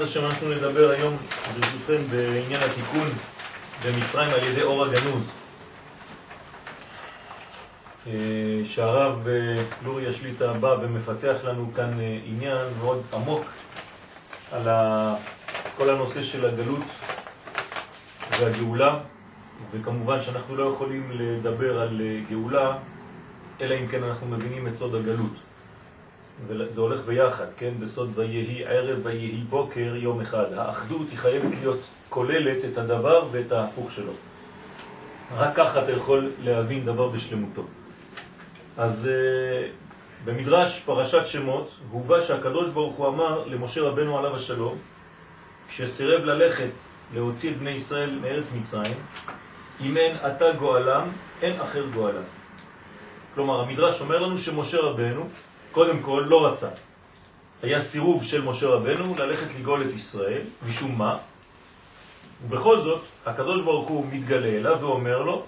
בעזרת השם אנחנו נדבר היום, ברשותכם, בעניין התיקון במצרים על ידי אור הגנוז. אה, שהרב אה, לורי השליטה בא ומפתח לנו כאן אה, עניין מאוד עמוק על כל הנושא של הגלות והגאולה, וכמובן שאנחנו לא יכולים לדבר על גאולה אלא אם כן אנחנו מבינים את סוד הגלות. וזה הולך ביחד, כן? בסוד ויהי ערב ויהי בוקר יום אחד. האחדות היא חייבת להיות כוללת את הדבר ואת ההפוך שלו. רק ככה אתה יכול להבין דבר בשלמותו. אז uh, במדרש פרשת שמות הובא שהקדוש ברוך הוא אמר למשה רבנו עליו השלום, כשסירב ללכת להוציא את בני ישראל מארץ מצרים, אם אין אתה גואלם, אין אחר גואלם. כלומר, המדרש אומר לנו שמשה רבנו, קודם כל, לא רצה. היה סירוב של משה רבנו ללכת לגאול את ישראל, משום מה? ובכל זאת, הקדוש ברוך הוא מתגלה אליו ואומר לו,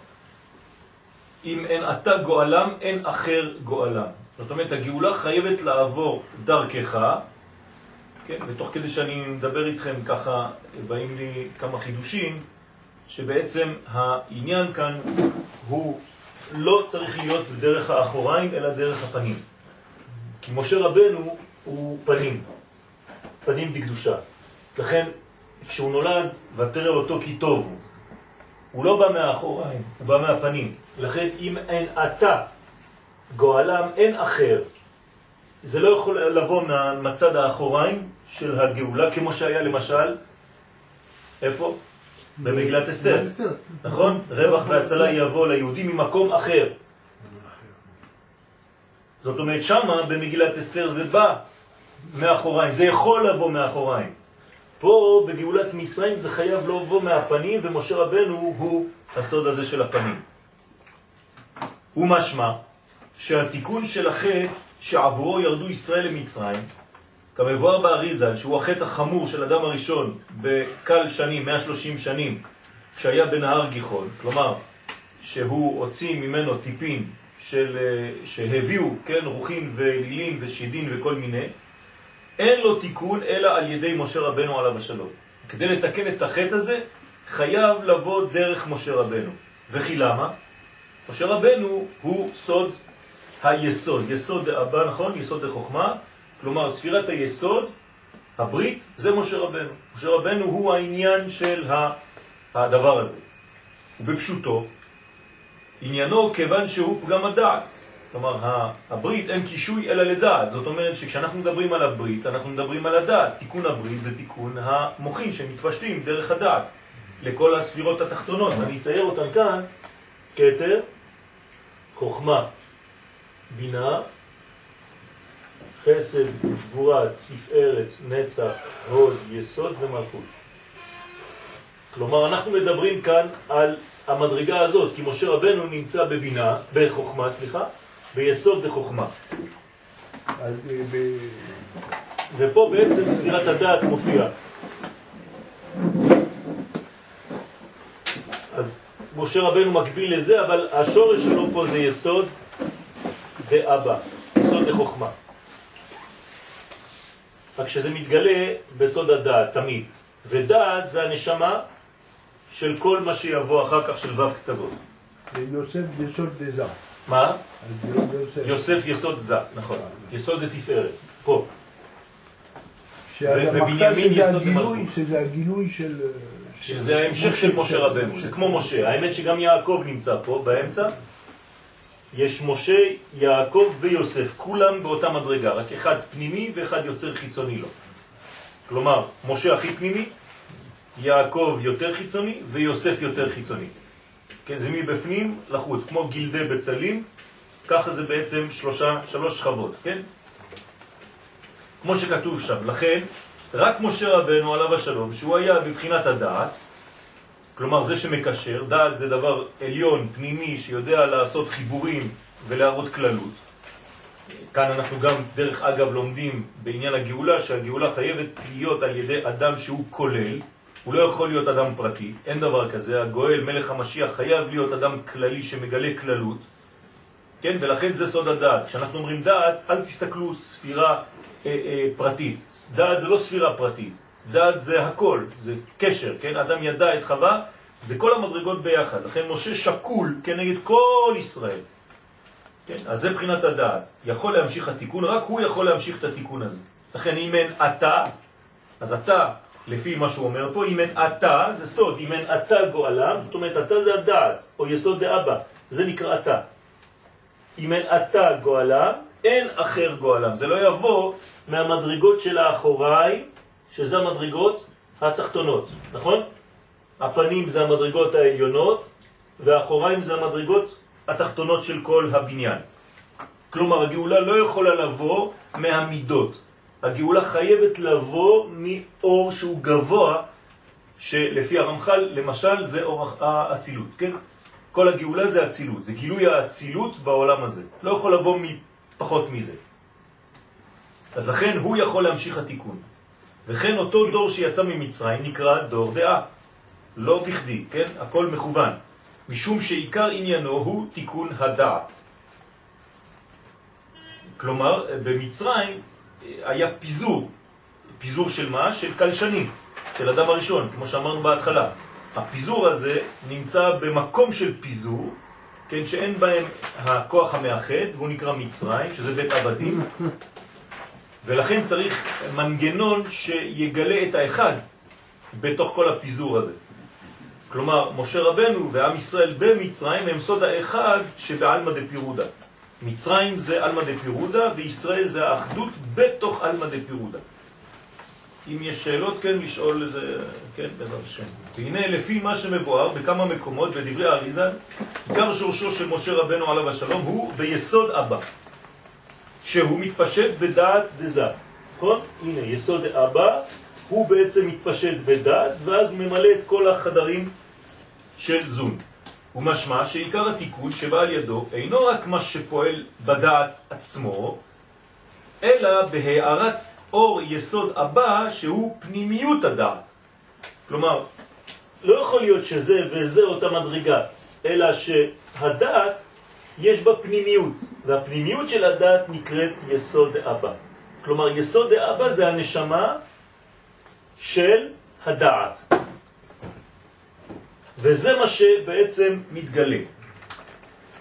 אם אין אתה גואלם, אין אחר גואלם. זאת אומרת, הגאולה חייבת לעבור דרכך, כן? ותוך כדי שאני מדבר איתכם ככה, באים לי כמה חידושים, שבעצם העניין כאן הוא לא צריך להיות דרך האחוריים, אלא דרך הפנים. כי משה רבנו הוא פנים, פנים בקדושה. לכן, כשהוא נולד, ותראה אותו כי טוב הוא. הוא לא בא מהאחוריים, הוא בא מהפנים. לכן, אם אין אתה גואלם, אין אחר. זה לא יכול לבוא מהצד האחוריים של הגאולה, כמו שהיה למשל, איפה? במגילת אסתר. נכון? רווח והצלה יבוא ליהודים ממקום אחר. זאת אומרת, שמה במגילת אסתר זה בא מאחוריים, זה יכול לבוא מאחוריים. פה בגאולת מצרים זה חייב לבוא מהפנים, ומשה רבנו הוא הסוד הזה של הפנים. הוא משמע שהתיקון של החטא שעבורו ירדו ישראל למצרים, כמבואר באריזל, שהוא החטא החמור של אדם הראשון בקל שנים, 130 שנים, כשהיה בנהר גיחון, כלומר, שהוא הוציא ממנו טיפין של, שהביאו, כן, רוחים ולילים ושידין וכל מיני, אין לו תיקון אלא על ידי משה רבנו עליו השלום. כדי לתקן את החטא הזה, חייב לבוא דרך משה רבנו. וכי למה? משה רבנו הוא סוד היסוד, יסוד הבא, נכון? יסוד החוכמה, כלומר ספירת היסוד, הברית, זה משה רבנו. משה רבנו הוא העניין של הדבר הזה. ובפשוטו, עניינו כיוון שהוא פגם הדעת. כלומר, הברית אין קישוי אלא לדעת. זאת אומרת שכשאנחנו מדברים על הברית, אנחנו מדברים על הדעת. תיקון הברית זה תיקון המוחים שמתפשטים דרך הדעת לכל הספירות התחתונות. אני אצייר אותן כאן, כתר, חוכמה, בינה, חסד, גבורה, תפארת, נצח, הוד, יסוד ומלכות. כלומר, אנחנו מדברים כאן על המדרגה הזאת, כי משה רבנו נמצא בבינה, בחוכמה, סליחה, ביסוד דחוכמה. אה, ופה בעצם ספירת הדעת מופיעה. אז משה רבנו מקביל לזה, אבל השורש שלו פה זה יסוד דאבא, יסוד דחוכמה. רק שזה מתגלה בסוד הדעת, תמיד. ודעת זה הנשמה של כל מה שיבוא אחר כך של ו' קצוות. יוסף יסוד דזה. מה? יוסף. יסוד זה, נכון. יסוד לתפארת, פה. ובנימין יסוד למלכות. שזה הגילוי של... שזה ההמשך של משה רבנו, זה כמו משה. האמת שגם יעקב נמצא פה, באמצע. יש משה, יעקב ויוסף, כולם באותה מדרגה, רק אחד פנימי ואחד יוצר חיצוני לו. כלומר, משה הכי פנימי, יעקב יותר חיצוני ויוסף יותר חיצוני. כן, זה מבפנים לחוץ, כמו גילדי בצלים, ככה זה בעצם שלושה, שלוש שכבות, כן? כמו שכתוב שם. לכן, רק משה רבנו עליו השלום, שהוא היה בבחינת הדעת, כלומר זה שמקשר, דעת זה דבר עליון, פנימי, שיודע לעשות חיבורים ולהראות כללות. כאן אנחנו גם, דרך אגב, לומדים בעניין הגאולה, שהגאולה חייבת להיות על ידי אדם שהוא כולל, הוא לא יכול להיות אדם פרטי, אין דבר כזה, הגואל, מלך המשיח, חייב להיות אדם כללי שמגלה כללות, כן? ולכן זה סוד הדעת. כשאנחנו אומרים דעת, אל תסתכלו ספירה אה, אה, פרטית. דעת זה לא ספירה פרטית, דעת זה הכל, זה קשר, כן? אדם ידע את חווה, זה כל המדרגות ביחד. לכן משה שקול כנגד כל ישראל. כן? אז זה בחינת הדעת. יכול להמשיך התיקון, רק הוא יכול להמשיך את התיקון הזה. לכן אם אין אתה, אז אתה, לפי מה שהוא אומר פה, אם אין אתה, זה סוד, אם אין אתה גואלם, זאת אומרת אתה זה הדעת, או יסוד דאבא, זה נקרא אתה. אם אין אתה גואלם, אין אחר גואלם. זה לא יבוא מהמדרגות של האחוריים, שזה המדרגות התחתונות, נכון? הפנים זה המדרגות העליונות, והאחוריים זה המדרגות התחתונות של כל הבניין. כלומר, הגאולה לא יכולה לבוא מהמידות. הגאולה חייבת לבוא מאור שהוא גבוה, שלפי הרמח"ל, למשל, זה אור האצילות, כן? כל הגאולה זה אצילות, זה גילוי האצילות בעולם הזה. לא יכול לבוא מפחות מזה. אז לכן הוא יכול להמשיך התיקון. וכן אותו דור שיצא ממצרים נקרא דור דעה. לא בכדי, כן? הכל מכוון. משום שעיקר עניינו הוא תיקון הדעת. כלומר, במצרים היה פיזור. פיזור של מה? של קלשנים, של אדם הראשון, כמו שאמרנו בהתחלה. הפיזור הזה נמצא במקום של פיזור, כן, שאין בהם הכוח המאחד, והוא נקרא מצרים, שזה בית עבדים, ולכן צריך מנגנון שיגלה את האחד בתוך כל הפיזור הזה. כלומר, משה רבנו ועם ישראל במצרים הם סוד האחד שבעלמא דפירודה. מצרים זה עלמא דפירודה וישראל זה האחדות בתוך עלמא דפירודה. אם יש שאלות, כן, לשאול איזה, כן, בעזרת השם. והנה, לפי מה שמבואר בכמה מקומות בדברי האריזה, עיקר שורשו של משה רבנו עליו השלום הוא ביסוד אבא, שהוא מתפשט בדעת דזה. נכון? הנה, יסוד אבא, הוא בעצם מתפשט בדעת, ואז ממלא את כל החדרים של זון. ומשמע שעיקר התיקון שבא על ידו אינו רק מה שפועל בדעת עצמו, אלא בהערת אור יסוד הבא שהוא פנימיות הדעת. כלומר, לא יכול להיות שזה וזה אותה מדרגה, אלא שהדעת יש בה פנימיות, והפנימיות של הדעת נקראת יסוד אבא. כלומר, יסוד אבא זה הנשמה של הדעת. וזה מה שבעצם מתגלה.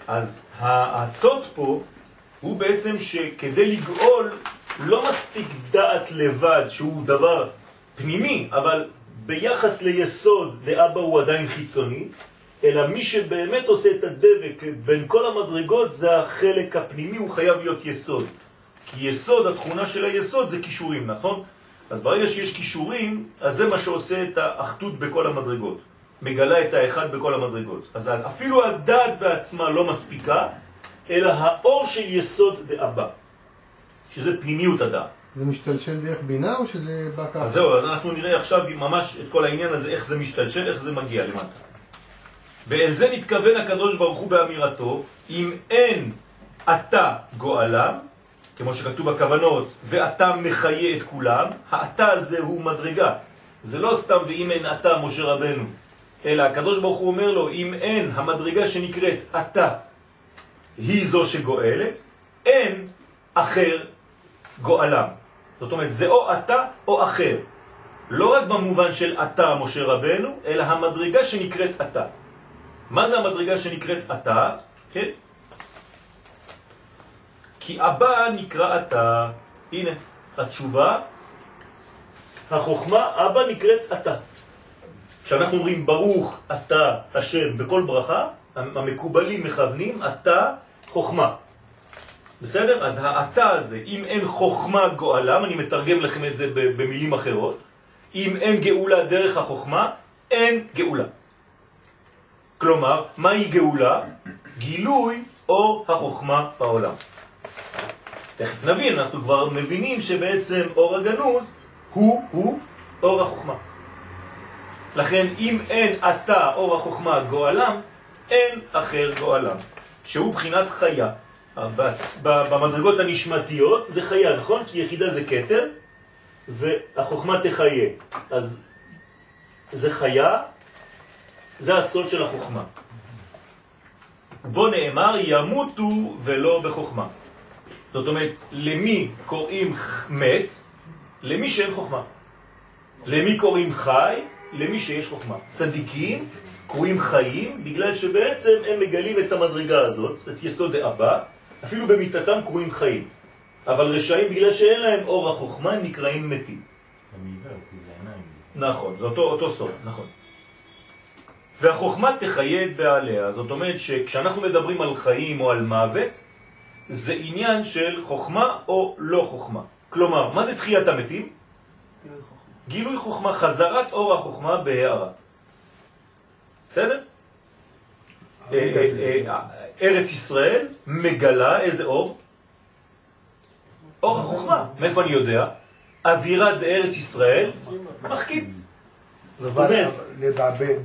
אז הסוד פה הוא בעצם שכדי לגאול לא מספיק דעת לבד שהוא דבר פנימי, אבל ביחס ליסוד לאבא הוא עדיין חיצוני, אלא מי שבאמת עושה את הדבק בין כל המדרגות זה החלק הפנימי, הוא חייב להיות יסוד. כי יסוד, התכונה של היסוד זה כישורים, נכון? אז ברגע שיש כישורים, אז זה מה שעושה את האחדות בכל המדרגות. מגלה את האחד בכל המדרגות. אז אפילו הדעת בעצמה לא מספיקה, אלא האור של יסוד דאבא, שזה פנימיות הדעת. זה משתלשל דרך בינה או שזה בא ככה? אז זהו, אנחנו נראה עכשיו ממש את כל העניין הזה, איך זה משתלשל, איך זה מגיע למטה. ואל זה מתכוון הקדוש ברוך הוא באמירתו, אם אין אתה גואלם, כמו שכתוב בכוונות, ואתה מחיה את כולם, האתה הזה הוא מדרגה. זה לא סתם ואם אין אתה משה רבנו, אלא הקדוש ברוך הוא אומר לו, אם אין המדרגה שנקראת אתה, היא זו שגואלת, אין אחר גואלם. זאת אומרת, זה או אתה או אחר. לא רק במובן של אתה, משה רבנו, אלא המדרגה שנקראת אתה. מה זה המדרגה שנקראת אתה? כן? כי אבא נקרא אתה. הנה, התשובה, החוכמה, אבא נקראת אתה. כשאנחנו אומרים ברוך אתה השם בכל ברכה, המקובלים מכוונים אתה חוכמה. בסדר? אז האתה הזה, אם אין חוכמה גואלם, אני מתרגם לכם את זה במילים אחרות, אם אין גאולה דרך החוכמה, אין גאולה. כלומר, מהי גאולה? גילוי אור החוכמה בעולם. תכף נבין, אנחנו כבר מבינים שבעצם אור הגנוז הוא, הוא אור החוכמה. לכן אם אין אתה אור החוכמה גואלם, אין אחר גואלם, שהוא בחינת חיה. במדרגות הנשמתיות זה חיה, נכון? כי יחידה זה קטר, והחוכמה תחיה. אז זה חיה, זה הסוד של החוכמה. בו נאמר ימותו ולא בחוכמה. זאת אומרת, למי קוראים מת? למי שאין חוכמה. למי קוראים חי? למי שיש חוכמה. צדיקים קרויים חיים בגלל שבעצם הם מגלים את המדרגה הזאת, את יסוד האבא, אפילו במיטתם קרויים חיים. אבל רשעים בגלל שאין להם אור החוכמה הם נקראים מתים. נכון, זה אותו, אותו סוד, נכון. והחוכמה תחייד בעליה, זאת אומרת שכשאנחנו מדברים על חיים או על מוות, זה עניין של חוכמה או לא חוכמה. כלומר, מה זה תחיית המתים? גילוי חוכמה, חזרת אור החוכמה בהערה. בסדר? אה, אה, אה, ארץ ישראל מגלה איזה אור? אור החוכמה. מאיפה אני יודע? אווירה בארץ ישראל מחכים. זאת אומרת,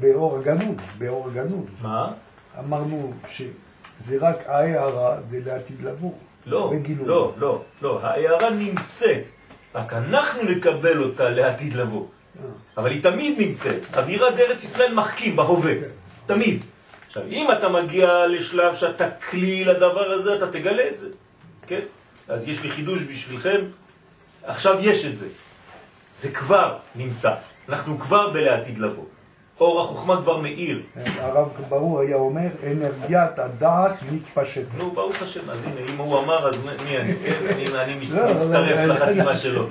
באור הגנוז, באור הגנוז, מה? אמרנו שזה רק ההערה, זה לעתיד לבוא. לא. לא, לא, לא. ההערה נמצאת, רק אנחנו נקבל אותה לעתיד לבוא. אבל היא תמיד נמצאת. אווירת ארץ ישראל מחכים בהווה, תמיד. עכשיו, אם אתה מגיע לשלב שאתה כלי לדבר הזה, אתה תגלה את זה, כן? אז יש לי חידוש בשבילכם, עכשיו יש את זה. זה כבר נמצא. אנחנו כבר בלעתיד לבוא. אור החוכמה כבר מאיר. הרב ברור היה אומר, אנרגיית הדעת מתפשטת. נו, ברוך השם, אז הנה, אם הוא אמר, אז מי אני? כן, אני, אני לא, מצטרף לא, לא, לחתימה לא, שלו.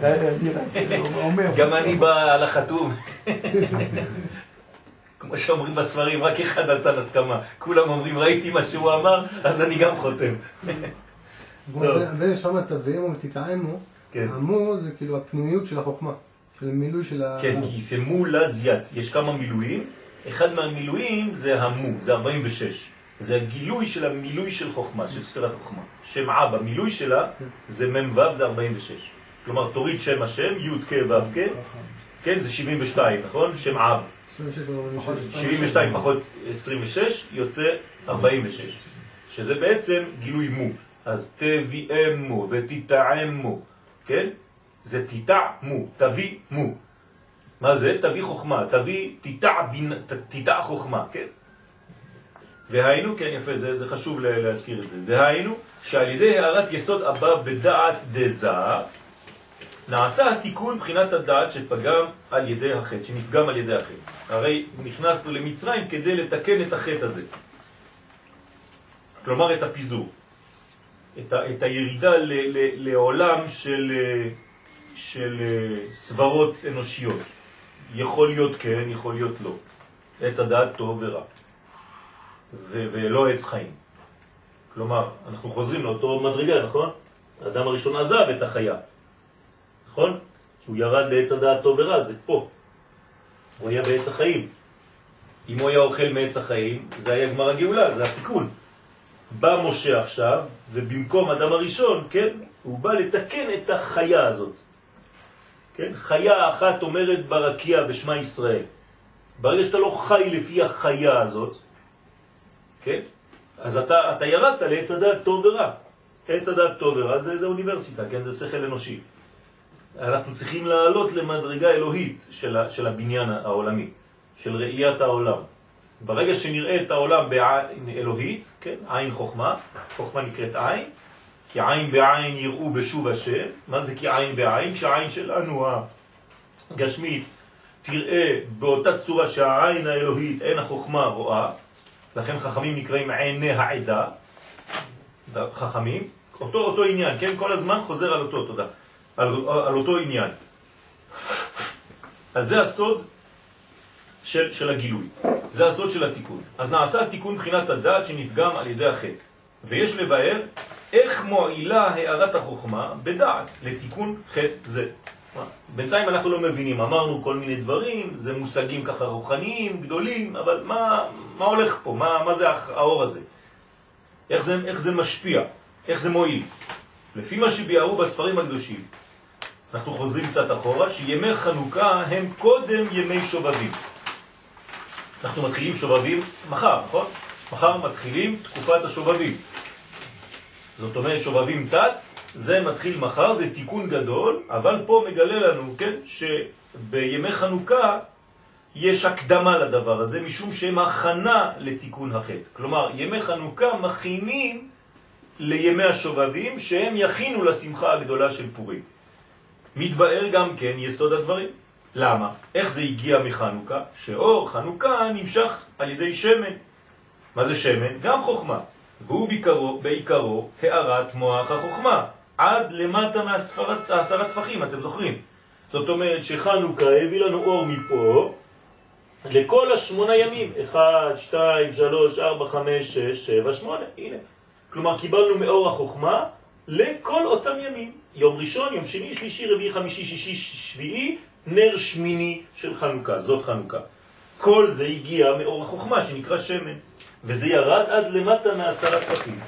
גם אני בא על החתום. כמו שאומרים בספרים, רק אחד נתן הסכמה. כולם אומרים, ראיתי מה שהוא אמר, אז אני גם חותם. התווים ומתיקאמו, כן. המו זה כאילו הפנימיות של החוכמה, של המילוי של ה... כן, כי זה מולה זיית. יש כמה מילואים. אחד מהמילואים זה המו, זה 46. זה הגילוי של המילוי של חוכמה, של ספירת החוכמה. שם אבא, מילוי שלה זה מ"ו, זה 46. כלומר, תוריד שם השם, י' כ' ו' כ', כן, זה 72, נכון? שם אבא. 26 או 46. 72 פחות 26 יוצא 46, שזה בעצם גילוי מו. אז תביאמו ותתעמו, כן? זה תתעמו, תביא מו. מה זה? תביא חוכמה, תביא, תיטע, בין, תיטע חוכמה, כן? והיינו, כן יפה, זה, זה חשוב לה- להזכיר את זה, והיינו שעל ידי הערת יסוד הבא בדעת דזה, נעשה התיקון מבחינת הדעת שפגם על ידי החטא, שנפגם על ידי החטא. הרי נכנסנו למצרים כדי לתקן את החטא הזה. כלומר את הפיזור. את, ה, את הירידה ל, ל, לעולם של, אה, של אה, סברות אנושיות. יכול להיות כן, יכול להיות לא. עץ הדעת טוב ורע. ו, ולא עץ חיים. כלומר, אנחנו חוזרים לאותו מדרגה, נכון? האדם הראשון עזב את החיה. נכון? כי הוא ירד לעץ הדעת טוב ורע, זה פה. הוא היה בעץ החיים. אם הוא היה אוכל מעץ החיים, זה היה גמר הגאולה, זה התיקון. בא משה עכשיו, ובמקום אדם הראשון, כן, הוא בא לתקן את החיה הזאת. כן? חיה אחת אומרת ברקיע בשמה ישראל. ברגע שאתה לא חי לפי החיה הזאת, כן? אז אתה, אתה ירדת לעץ הדעת טוב ורע. עץ הדעת טוב ורע זה, זה אוניברסיטה, כן? זה שכל אנושי. אנחנו צריכים לעלות למדרגה אלוהית של, של הבניין העולמי, של ראיית העולם. ברגע שנראה את העולם בעין אלוהית, כן, עין חוכמה, חוכמה נקראת עין, כי עין בעין יראו בשוב השם, מה זה כי עין בעין? כשהעין שלנו הגשמית תראה באותה צורה שהעין האלוהית, אין החוכמה רואה, לכן חכמים נקראים עיני העדה, חכמים, אותו, אותו עניין, כן, כל הזמן חוזר על אותו, תודה, על, על אותו עניין. אז זה הסוד של, של הגילוי. זה הסוד של התיקון. אז נעשה התיקון מבחינת הדעת שנפגם על ידי החטא. ויש לבאר איך מועילה הערת החוכמה בדעת לתיקון חטא זה. בינתיים אנחנו לא מבינים, אמרנו כל מיני דברים, זה מושגים ככה רוחניים, גדולים, אבל מה, מה הולך פה? מה, מה זה האור הזה? איך זה, איך זה משפיע? איך זה מועיל? לפי מה שביארו בספרים הקדושים, אנחנו חוזרים קצת אחורה, שימי חנוכה הם קודם ימי שובבים. אנחנו מתחילים שובבים מחר, נכון? מחר מתחילים תקופת השובבים. זאת אומרת, שובבים תת, זה מתחיל מחר, זה תיקון גדול, אבל פה מגלה לנו, כן, שבימי חנוכה יש הקדמה לדבר הזה, משום שהם הכנה לתיקון החטא. כלומר, ימי חנוכה מכינים לימי השובבים, שהם יכינו לשמחה הגדולה של פורים. מתבאר גם כן יסוד הדברים. למה? איך זה הגיע מחנוכה? שאור חנוכה נמשך על ידי שמן. מה זה שמן? גם חוכמה. והוא בעיקרו, בעיקרו הערת מוח החוכמה, עד למטה מעשרת טפחים, אתם זוכרים? זאת אומרת שחנוכה הביא לנו אור מפה לכל השמונה ימים, 1, 2, 3, 4, 5, 6, 7, 8, הנה. כלומר קיבלנו מאור החוכמה לכל אותם ימים. יום ראשון, יום שני, שלישי, רביעי, חמישי, שישי, שביעי, נר שמיני של חנוכה, זאת חנוכה. כל זה הגיע מאור החוכמה שנקרא שמן, וזה ירד עד למטה מעשרה טפחים,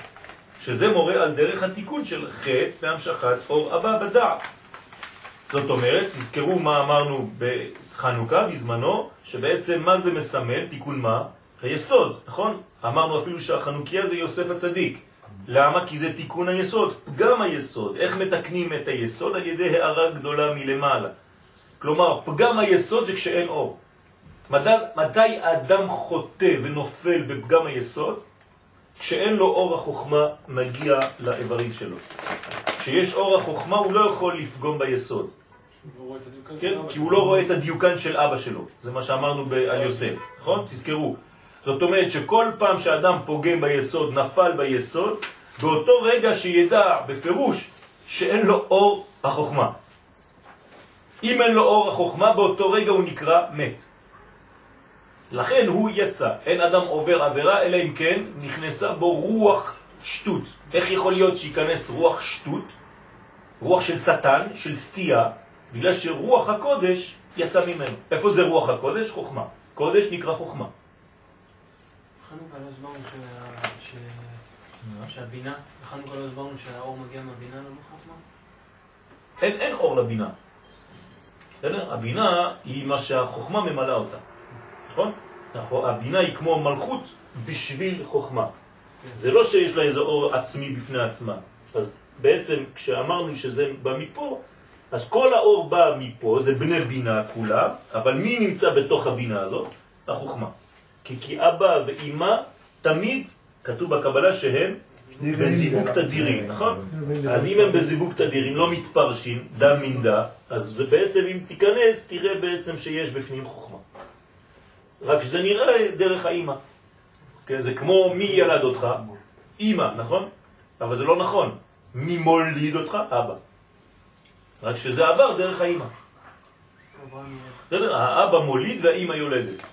שזה מורה על דרך התיקון של חטא בהמשכת אור הבא בדעת. זאת אומרת, תזכרו מה אמרנו בחנוכה בזמנו, שבעצם מה זה מסמל, תיקון מה? היסוד, נכון? אמרנו אפילו שהחנוכיה זה יוסף הצדיק. למה? כי זה תיקון היסוד, פגם היסוד. איך מתקנים את היסוד? על ידי הערה גדולה מלמעלה. כלומר, פגם היסוד זה כשאין אור. מתי, מתי האדם חוטא ונופל בפגם היסוד? כשאין לו אור החוכמה מגיע לאיברים שלו. כשיש אור החוכמה הוא לא יכול לפגום ביסוד. כן? כי הוא לא רואה את הדיוקן של אבא שלו. זה מה שאמרנו על יוסף, נכון? תזכרו. זאת אומרת שכל פעם שאדם פוגם ביסוד, נפל ביסוד, באותו רגע שידע בפירוש שאין לו אור החוכמה. אם אין לו אור החוכמה, באותו רגע הוא נקרא מת. לכן הוא יצא. אין אדם עובר עבירה, אלא אם כן נכנסה בו רוח שטות. איך יכול להיות שיכנס רוח שטות? רוח של שטן, של סטייה, בגלל שרוח הקודש יצא ממנו. איפה זה רוח הקודש? חוכמה. קודש נקרא חוכמה. חנוכה לא הסברנו שהבינה, לא הסברנו שהאור מגיע מהבינה לא מחוכמה? אין, אין אור לבינה. בסדר? הבינה היא מה שהחוכמה ממלאה אותה. נכון? הבינה היא כמו מלכות בשביל חוכמה. זה לא שיש לה איזה אור עצמי בפני עצמה. אז בעצם כשאמרנו שזה בא מפה, אז כל האור בא מפה, זה בני בינה כולה, אבל מי נמצא בתוך הבינה הזאת? החוכמה. כי, כי אבא ואימא תמיד, כתוב בקבלה שהם בזיווג תדירים, נכון? אז אם הם בזיווג תדירים, לא מתפרשים, דם מנדה, אז זה בעצם אם תיכנס, תראה בעצם שיש בפנים חוכמה. רק שזה נראה דרך האימא. כן, זה כמו מי ילד אותך? אימא, נכון? אבל זה לא נכון. מי מוליד אותך? אבא. רק שזה עבר דרך האימא. בסדר? האבא מוליד והאימא יולדת.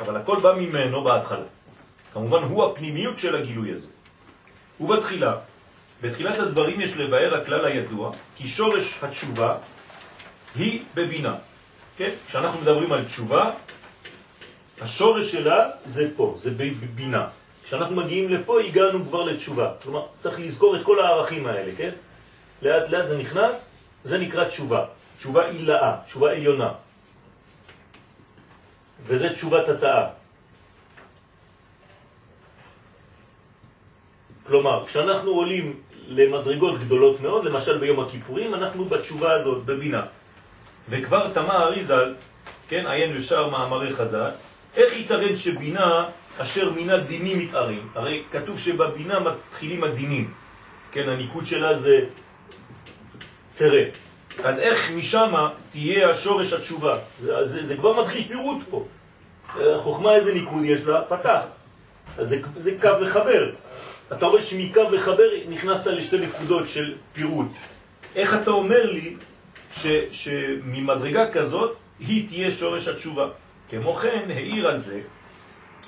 אבל הכל בא ממנו בהתחלה. כמובן הוא הפנימיות של הגילוי הזה. ובתחילה, בתחילת הדברים יש לבאר הכלל הידוע, כי שורש התשובה היא בבינה. כן? כשאנחנו מדברים על תשובה, השורש שלה זה פה, זה בבינה. כשאנחנו מגיעים לפה הגענו כבר לתשובה. כלומר, צריך לזכור את כל הערכים האלה, כן? לאט לאט זה נכנס, זה נקרא תשובה. תשובה עילאה, תשובה עליונה. וזה תשובת התאה. כלומר, כשאנחנו עולים למדרגות גדולות מאוד, למשל ביום הכיפורים, אנחנו בתשובה הזאת, בבינה. וכבר תמה אריזל, כן, עיין לשאר מאמרי חז"ל, איך יתרן שבינה אשר מינה דינים מתארים? הרי כתוב שבבינה מתחילים הדינים, כן, הניקוד שלה זה צרה. אז איך משם תהיה השורש התשובה? זה, זה, זה כבר מתחיל פירוט פה. החוכמה איזה ניקוד יש לה? פתח. אז זה, זה קו מחבר. אתה רואה שמקו מחבר נכנסת לשתי נקודות של פירוט. איך אתה אומר לי ש, שממדרגה כזאת היא תהיה שורש התשובה? כמו כן העיר על זה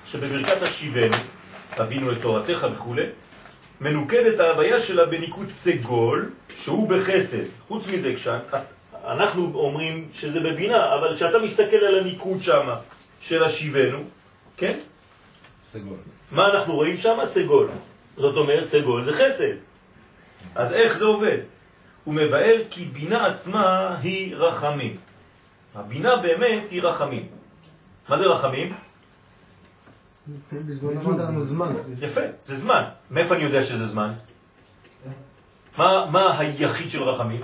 שבברכת השיבנו, אבינו את תורתך וכו', מנוקדת ההוויה שלה בניקוד סגול, שהוא בחסד. חוץ מזה, כשאנחנו אומרים שזה בבינה, אבל כשאתה מסתכל על הניקוד שם של השיבנו, כן? סגול. מה אנחנו רואים שם? סגול. זאת אומרת, סגול זה חסד. אז איך זה עובד? הוא מבאר כי בינה עצמה היא רחמים. הבינה באמת היא רחמים. מה זה רחמים? יפה, זה זמן. מאיפה אני יודע שזה זמן? מה, מה היחיד של רחמים?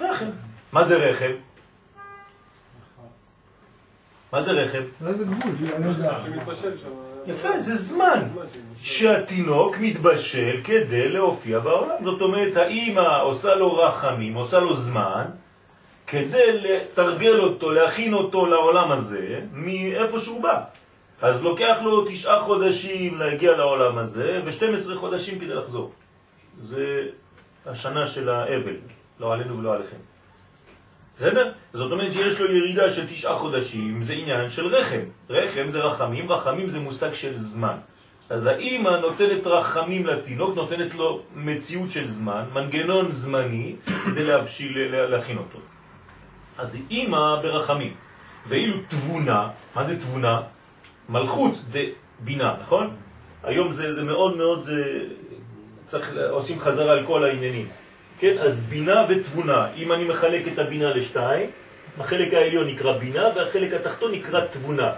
רחם. מה זה רחם? מה זה רחם? זה גבול, אני יודע. שמתבשל שם. יפה, זה זמן שהתינוק מתבשל כדי להופיע בעולם. זאת אומרת, האימא עושה לו רחמים, עושה לו זמן, כדי לתרגל אותו, להכין אותו לעולם הזה, מאיפה שהוא בא. אז לוקח לו תשעה חודשים להגיע לעולם הזה, ו-12 חודשים כדי לחזור. זה השנה של האבל, לא עלינו ולא עליכם. בסדר? זאת אומרת שיש לו ירידה של תשעה חודשים, זה עניין של רחם. רחם זה רחמים, רחמים זה מושג של זמן. אז האימא נותנת רחמים לתינוק, נותנת לו מציאות של זמן, מנגנון זמני, כדי להבשיל, להכין אותו. אז אימא ברחמים. ואילו תבונה, מה זה תבונה? מלכות דבינה, נכון? היום זה, זה מאוד מאוד, אה, צריך, עושים חזרה על כל העניינים. כן, אז בינה ותבונה. אם אני מחלק את הבינה לשתיים, החלק העליון נקרא בינה והחלק התחתון נקרא תבונה.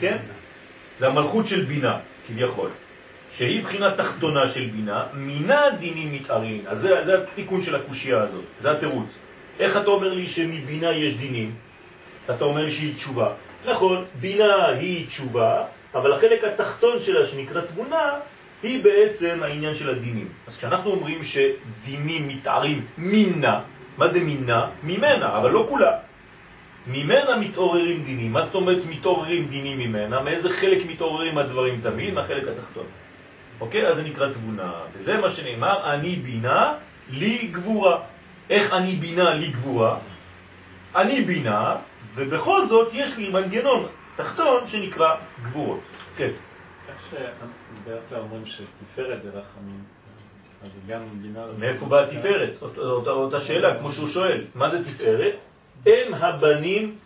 כן? זה המלכות של בינה, כביכול. שהיא בחינה תחתונה של בינה, מינה דינים מתארין. אז זה, זה התיקון של הקושייה הזאת, זה התירוץ. איך אתה אומר לי שמבינה יש דינים? אתה אומר לי שהיא תשובה. נכון, בינה היא תשובה, אבל החלק התחתון שלה שנקרא תבונה, היא בעצם העניין של הדינים. אז כשאנחנו אומרים שדינים מתארים מינה, מה זה מינה? ממנה, אבל לא כולה. ממנה מתעוררים דינים. מה זאת אומרת מתעוררים דינים ממנה? מאיזה חלק מתעוררים הדברים תמיד? מהחלק התחתון. אוקיי? אז זה נקרא תבונה. וזה מה שנאמר, אני בינה, לי גבורה. איך אני בינה, לי גבורה? אני בינה, ובכל זאת יש לי מנגנון תחתון שנקרא גבורות. כן. איך שבדרך כלל אומרים שתפארת זה רחמים, אז גם בינה... מאיפה באה תפארת? אותה, אותה שאלה, כמו שהוא שואל. מה זה תפארת? אם הבנים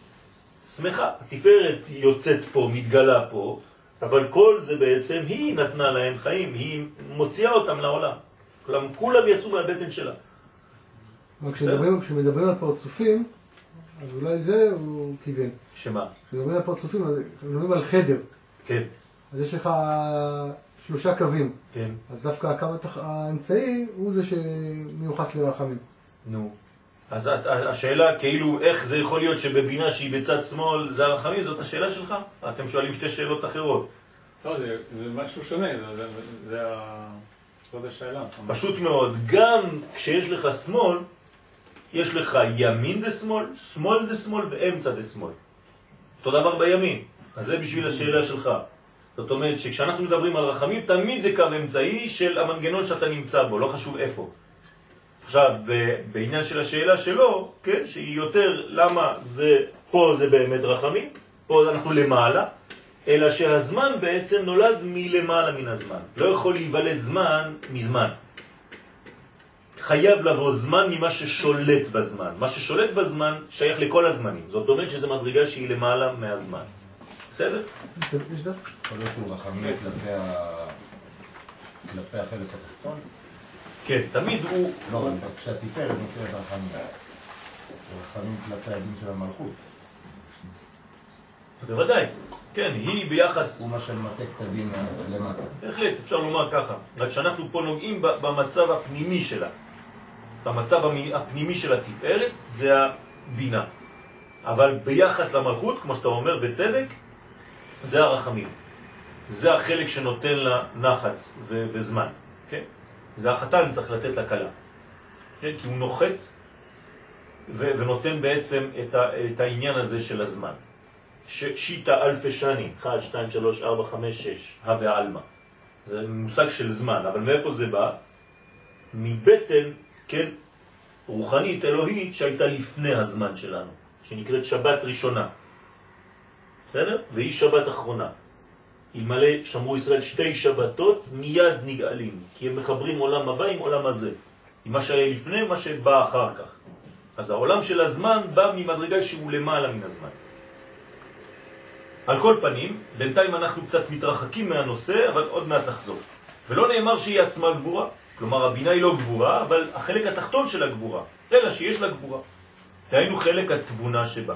שמחה. התפארת יוצאת פה, מתגלה פה, אבל כל זה בעצם היא נתנה להם חיים, היא מוציאה אותם לעולם. כולם, כולם יצאו מהבטן שלה. אבל כשמדברים, כשמדברים על פרצופים, אז אולי זה הוא כיוון. שמה? כשמדברים על פרצופים, אז מדברים על חדר. כן, אז יש לך שלושה קווים. כן. אז דווקא הקו האמצעי הוא זה שמיוחס לרחמים. נו. אז השאלה כאילו איך זה יכול להיות שבבינה שהיא בצד שמאל זה הרחמים, זאת השאלה שלך? אתם שואלים שתי שאלות אחרות. לא, זה זה משהו שונה, זה- זה- זה. זאת השאלה. פשוט מאוד, גם כשיש לך שמאל, יש לך ימין דה שמאל, שמאל דה שמאל ואמצע דה שמאל. אותו דבר בימין. אז זה בשביל השאלה שלך. זאת אומרת שכשאנחנו מדברים על רחמים, תמיד זה קו אמצעי של המנגנון שאתה נמצא בו, לא חשוב איפה. עכשיו, בעניין של השאלה שלו, כן, שהיא יותר למה זה, פה זה באמת רחמים, פה אנחנו למעלה, אלא שהזמן בעצם נולד מלמעלה מן הזמן. לא יכול להיוולד זמן מזמן. חייב לבוא זמן ממה ששולט בזמן. מה ששולט בזמן שייך לכל הזמנים. זאת אומרת שזו מדרגה שהיא למעלה מהזמן. בסדר? יכול להיות שהוא רחמים כלפי החלק התחתון? כן, תמיד הוא... לא, כשהתפארת נקראת רחמים. רחמים כלפי הדין של המלכות. בוודאי. כן, היא ביחס... הוא מה שמתק את הדין למטה. בהחלט, אפשר לומר ככה. רק שאנחנו פה נוגעים במצב הפנימי שלה. במצב הפנימי של התפארת זה הבינה. אבל ביחס למלכות, כמו שאתה אומר בצדק, זה הרחמים. זה החלק שנותן לה נחת ו- וזמן. כן? זה החתן צריך לתת לה כלה. כן? כי הוא נוחת ו- ונותן בעצם את, ה- את העניין הזה של הזמן. שיטה אלפי שנים, 1, 2, 3, 4, 5, 6, הא ועלמא. זה מושג של זמן, אבל מאיפה זה בא? מבטן, כן, רוחנית, אלוהית, שהייתה לפני הזמן שלנו, שנקראת שבת ראשונה. בסדר? והיא שבת אחרונה. אלמלא שמרו ישראל שתי שבתות, מיד נגאלים, כי הם מחברים עולם הבא עם עולם הזה. עם מה שהיה לפני ומה שבא אחר כך. אז העולם של הזמן בא ממדרגה שהוא למעלה מן הזמן. על כל פנים, בינתיים אנחנו קצת מתרחקים מהנושא, אבל עוד מעט נחזור. ולא נאמר שהיא עצמה גבורה, כלומר הבינה היא לא גבורה, אבל החלק התחתון של הגבורה, אלא שיש לה גבורה. דהיינו חלק התבונה שבה.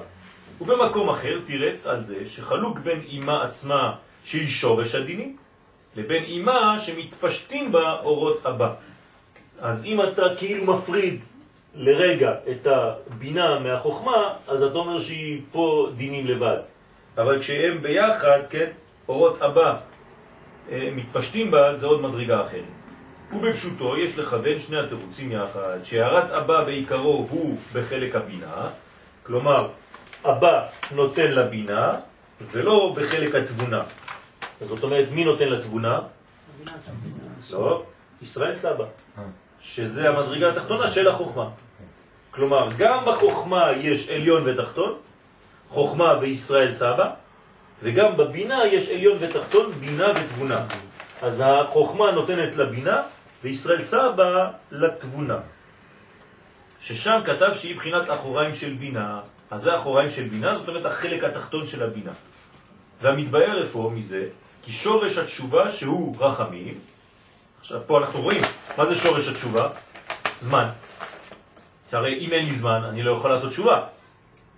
ובמקום אחר תירץ על זה שחלוק בין אימה עצמה שהיא שורש הדינים, לבין אימה שמתפשטים בה אורות הבא. אז אם אתה כאילו מפריד לרגע את הבינה מהחוכמה, אז אתה אומר שהיא פה דינים לבד. אבל כשהם ביחד, כן, אורות הבא אה, מתפשטים בה, זה עוד מדרגה אחרת. ובפשוטו יש לכוון שני התירוצים יחד, שהערת אבא בעיקרו הוא בחלק הבינה, כלומר, אבא נותן לבינה, ולא בחלק התבונה. זאת אומרת, מי נותן לתבונה? לא, ישראל סבא, שזה המדרגה התחתונה של החוכמה. כלומר, גם בחוכמה יש עליון ותחתון, חוכמה וישראל סבא, וגם בבינה יש עליון ותחתון, בינה ותבונה. אז החוכמה נותנת לבינה, וישראל סבא לתבונה. ששם כתב שהיא בחינת אחוריים של בינה, אז זה אחוריים של בינה, זאת אומרת החלק התחתון של הבינה. והמתבאר איפה מזה? כי שורש התשובה שהוא רחמים, עכשיו פה אנחנו רואים, מה זה שורש התשובה? זמן. שהרי אם אין לי זמן, אני לא יכול לעשות תשובה.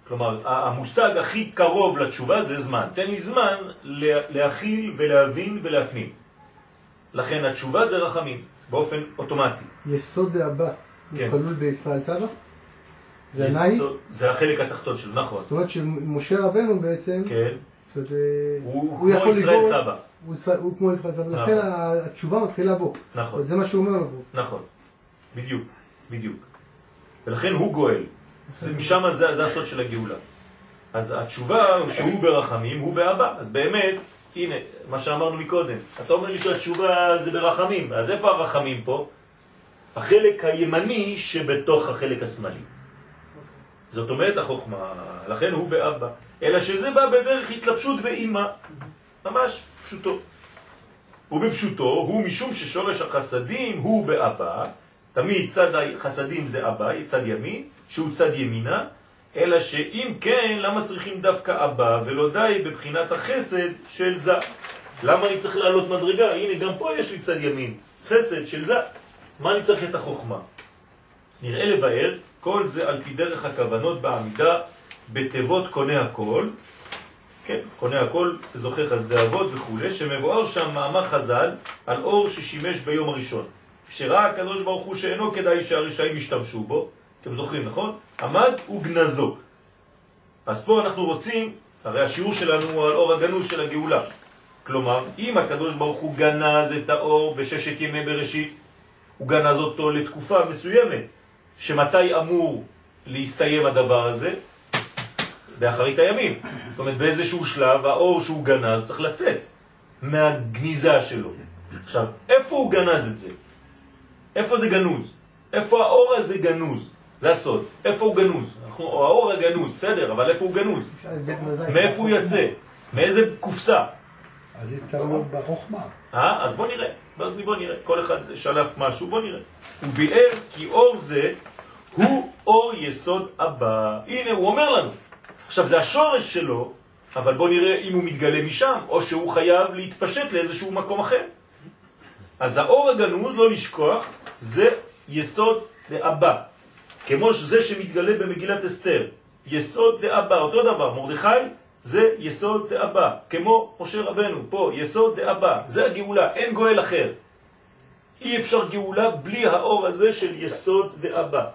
כלומר, המושג הכי קרוב לתשובה זה זמן. תן לי זמן להכיל ולהבין ולהפנים. לכן התשובה זה רחמים, באופן אוטומטי. יסוד דאבא, כן. הוא כלול בישראל סבא? זה? יסוד- זה החלק התחתון שלו, נכון. זאת אומרת שמשה רבנו בעצם, כן, אה, הוא כמו ישראל סבא. הוא הוא כמו ישראל סבא, נכון. לכן ה- התשובה מתחילה בו. נכון. זה מה שהוא אומר לו. נכון, בדיוק, בדיוק. ולכן הוא גואל. משם זה, זה הסוד של הגאולה. אז התשובה הוא שהוא ברחמים, הוא באבא. אז באמת, הנה, מה שאמרנו מקודם. אתה אומר לי שהתשובה זה ברחמים, אז איפה הרחמים פה? החלק הימני שבתוך החלק השמאלי. זאת אומרת החוכמה, לכן הוא באבא. אלא שזה בא בדרך התלבשות באימא. ממש פשוטו. ובפשוטו הוא משום ששורש החסדים הוא באבא, תמיד צד החסדים זה אבא, צד ימין, שהוא צד ימינה, אלא שאם כן, למה צריכים דווקא אבא ולא די בבחינת החסד של זה? למה אני צריך לעלות מדרגה? הנה, גם פה יש לי צד ימין, חסד של זה. מה אני צריך את החוכמה? נראה לבאר, כל זה על פי דרך הכוונות בעמידה בתיבות קונה הכל, כן, קונה הכל, זוכה חסדי אבות וכו', שמבואר שם מאמר חז"ל על אור ששימש ביום הראשון. כשראה הקדוש ברוך הוא שאינו כדאי שהרשעים ישתמשו בו, אתם זוכרים, נכון? עמד וגנזו. אז פה אנחנו רוצים, הרי השיעור שלנו הוא על אור הגנוז של הגאולה. כלומר, אם הקדוש ברוך הוא גנז את האור בששת ימי בראשית, הוא גנז אותו לתקופה מסוימת, שמתי אמור להסתיים הדבר הזה? באחרית הימים. זאת אומרת, באיזשהו שלב האור שהוא גנז צריך לצאת מהגניזה שלו. עכשיו, איפה הוא גנז את זה? איפה זה גנוז? איפה האור הזה גנוז? זה הסוד. איפה הוא גנוז? אנחנו, האור הגנוז, בסדר, אבל איפה הוא גנוז? מאיפה הוא יוצא? מאיזה קופסה? אז זה להיות בחוכמה. אה? אז בוא נראה. בוא, נראה. כל אחד שלף משהו, בוא נראה. הוא ביאר כי אור זה הוא אור יסוד הבא. הנה, הוא אומר לנו. עכשיו, זה השורש שלו, אבל בוא נראה אם הוא מתגלה משם, או שהוא חייב להתפשט לאיזשהו מקום אחר. אז האור הגנוז, לא לשכוח, זה יסוד דאבא. כמו זה שמתגלה במגילת אסתר. יסוד דאבא, אותו דבר. מרדכי זה יסוד דאבא. כמו משה רבנו, פה, יסוד דאבא. זה הגאולה, אין גואל אחר. אי אפשר גאולה בלי האור הזה של יסוד דאבא.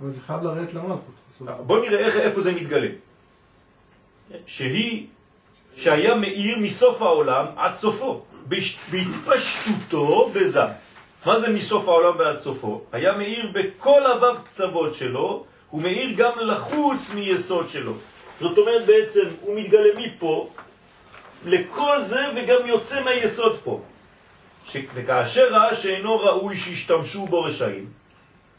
אבל זה חייב לרדת למלכות. זאת אומרת, בוא נראה איך, איפה זה מתגלה. שהיא, שהיה מאיר מסוף העולם עד סופו, בהתפשטותו בזה. מה זה מסוף העולם ועד סופו? היה מאיר בכל הוו קצוות שלו, הוא מאיר גם לחוץ מיסוד שלו. זאת אומרת בעצם הוא מתגלה מפה לכל זה וגם יוצא מהיסוד פה. ש... וכאשר ראה שאינו ראוי שישתמשו בו רשעים,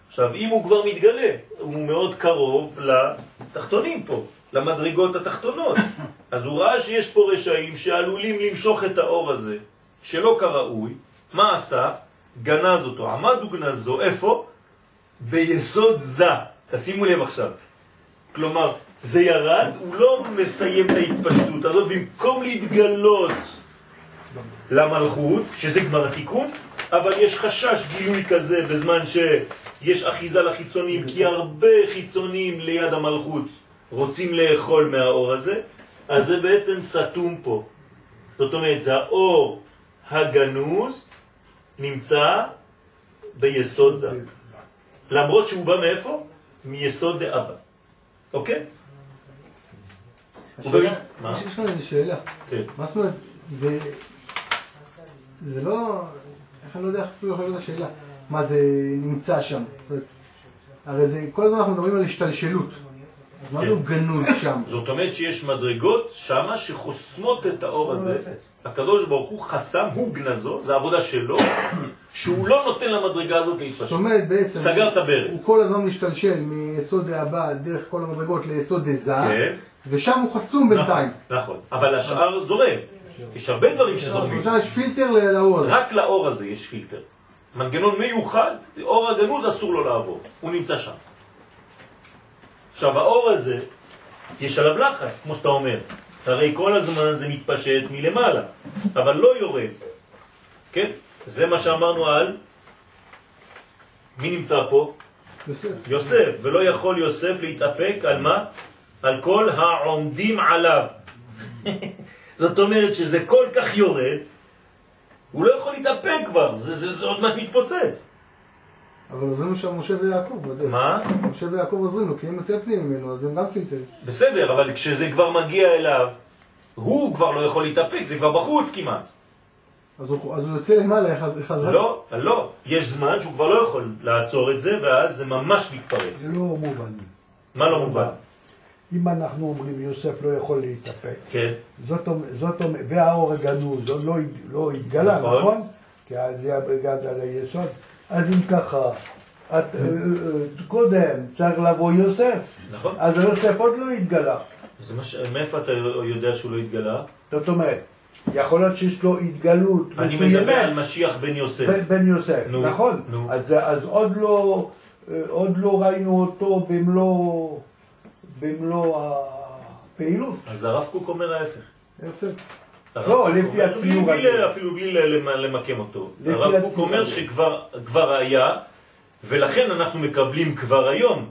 עכשיו, אם הוא כבר מתגלה, הוא מאוד קרוב לתחתונים פה, למדרגות התחתונות. אז הוא ראה שיש פה רשעים שעלולים למשוך את האור הזה, שלא כראוי. מה עשה? גנז אותו. עמד וגנזו, איפה? ביסוד זה. תשימו לב עכשיו. כלומר, זה ירד, הוא לא מסיים את ההתפשטות הזאת, במקום להתגלות למלכות, שזה כבר התיקון, אבל יש חשש גילוי כזה בזמן שיש אחיזה לחיצונים, כי הרבה חיצונים ליד המלכות רוצים לאכול מהאור הזה, אז זה בעצם סתום פה. זאת אומרת, זה האור הגנוז נמצא ביסוד זה. למרות שהוא בא מאיפה? מיסוד דאבא. אוקיי? הוא השאלה- גם- מה? יש כאן איזו שאלה. כן. מה זאת אומרת, זה... זה לא... איך אני לא יודע איך אפילו יכול להיות השאלה. מה זה נמצא שם? זאת הרי זה, כל הזמן אנחנו מדברים על השתלשלות. אז מה כן. זה הוא גנוז שם? זאת אומרת שיש מדרגות שמה שחוסמות את האור הזה. הקדוש ברוך הוא חסם, הוא גנזו, זה העבודה שלו, שהוא לא נותן למדרגה הזאת זאת להתפשט. אומרת בעצם... סגר את הברז. הוא כל הזמן משתלשל מיסוד דאבא דרך כל המדרגות ליסוד דזה, כן. ושם הוא חסום בינתיים. נכון, נכון. אבל השאר זורם. יש הרבה דברים שזורמים. עכשיו יש פילטר לאור הזה. רק לאור הזה יש פילטר. מנגנון מיוחד, אור הגנוז אסור לו לעבור, הוא נמצא שם. עכשיו האור הזה, יש עליו לחץ, כמו שאתה אומר. הרי כל הזמן זה מתפשט מלמעלה, אבל לא יורד. כן? זה מה שאמרנו על... מי נמצא פה? יוסף. יוסף, ולא יכול יוסף להתאפק על מה? על כל העומדים עליו. זאת אומרת שזה כל כך יורד, הוא לא יכול להתאפק כבר, זה, זה, זה עוד מעט מתפוצץ. אבל עוזרים לו שם משה ויעקב בדרך. מה? משה ויעקב עוזרים לו, כי הם יותר פנימים ממנו, אז הם גם פילטרים. בסדר, אבל כשזה כבר מגיע אליו, הוא כבר לא יכול להתאפק, זה כבר בחוץ כמעט. אז הוא, אז הוא יוצא למעלה חז- חזרה. לא, לא. יש זמן שהוא כבר לא יכול לעצור את זה, ואז זה ממש מתפרץ. זה לא מובן. מה לא מובן? אם אנחנו אומרים יוסף לא יכול להתאפק, כן, זאת אומרת, והאור הגנוז עוד לא, הת- לא התגלה, נכון. נכון? כי אז זה הבגד על היסוד. אז אם ככה, את, אה, אה, קודם צריך לבוא יוסף, נכון. אז יוסף עוד לא התגלה. זה מה ש... מאיפה אתה יודע שהוא לא התגלה? זאת אומרת, יכול להיות שיש לו התגלות אני מדבר על מסוימת משיח בן יוסף. בן- בן יוסף, נו, נכון? נו. אז, אז עוד לא, אה, עוד לא ראינו אותו במלוא, במלוא הפעילות. אז הרב קוק אומר ההפך. הרב לא, לפי הציור הזה. אפילו בלי למ- למקם אותו. הרב קוק אומר. שכבר כבר היה, ולכן אנחנו מקבלים כבר היום.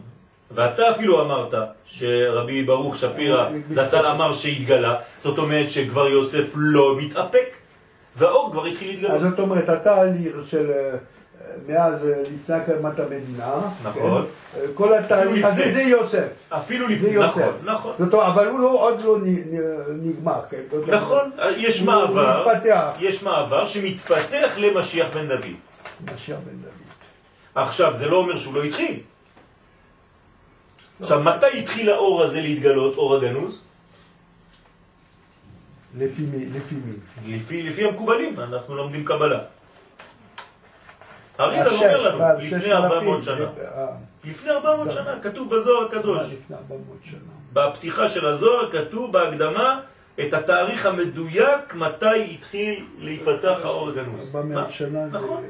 ואתה אפילו אמרת שרבי ברוך שפירא זצ"ל אמר שהתגלה, זאת אומרת שכבר יוסף לא מתאפק, והאור כבר התחיל אז להתגלות. זאת אומרת, התהליך של אה, מאז אה, לפני הקמת המדינה, נכון. כן? אה, כל התהליך. הזה זה יוסף. אפילו לפני. נכון, נכון. זאת אומרת, אבל הוא לא, עוד לא נגמר, כן? נכון, יש הוא- מעבר. יש מעבר שמתפתח למשיח בן דוד. משיח בן דוד. עכשיו, זה לא אומר שהוא לא התחיל. עכשיו, מתי התחיל האור הזה להתגלות, אור הגנוז? לפי מי? לפי מי? לפי המקובלים, אנחנו לומדים קבלה. אריזל השש, אומר לנו, לפני ששת 400 אלפים, שנה. אה, לפני 400 שנה, כתוב בזוהר הקדוש. לפני 400 שנה. בפתיחה של הזוהר כתוב בהקדמה את התאריך המדויק מתי התחיל להיפתח האור הגנוז. 400 מה? שנה זה... נכון.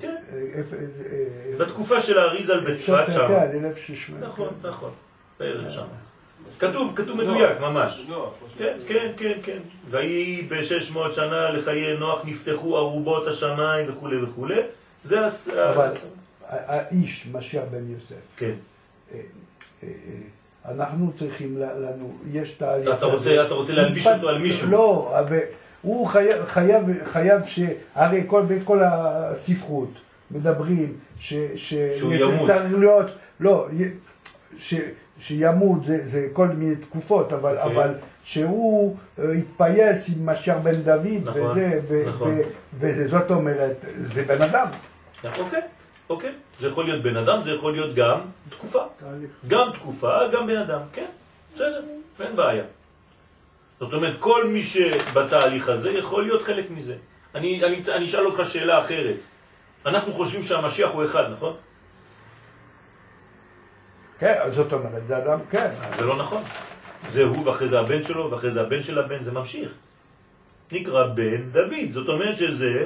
כן. אה, אה, בתקופה של האריזל בצפת קצת, שם. כן, 1600. נכון, נכון. בערך שם. כתוב, כתוב מדויק, ממש. כן, כן, כן, כן. ויהי ב-600 שנה לחיי נוח נפתחו ארובות השמיים וכו' וכו'. זה הס... אבל האיש, משיח בן יוסף, כן. אה, אה, אנחנו צריכים לנו, יש תהליך... אתה רוצה- אתה רוצה להלביש אותו על מישהו. לא, אבל הוא חייב, חייב, חייב ש... הרי כל, בכל הספרות מדברים ש... ש שהוא ימות. להיות, לא, ש... שימות זה, זה כל מיני תקופות, אבל, אוקיי. אבל שהוא אה, התפייס עם משיח בן דוד, נכון, וזה, ו, נכון. ו, וזאת אומרת, זה בן אדם. אוקיי, אוקיי. זה יכול להיות בן אדם, זה יכול להיות גם תקופה. תהליך. גם תקופה, גם בן אדם. כן, בסדר, אין בעיה. זאת אומרת, כל מי שבתהליך הזה יכול להיות חלק מזה. אני, אני, אני אשאל אותך שאלה אחרת. אנחנו חושבים שהמשיח הוא אחד, נכון? כן, זאת אומרת, זה אדם, כן. זה לא נכון. זה הוא ואחרי זה הבן שלו ואחרי זה הבן של הבן, זה ממשיך. נקרא בן דוד. זאת אומרת שזה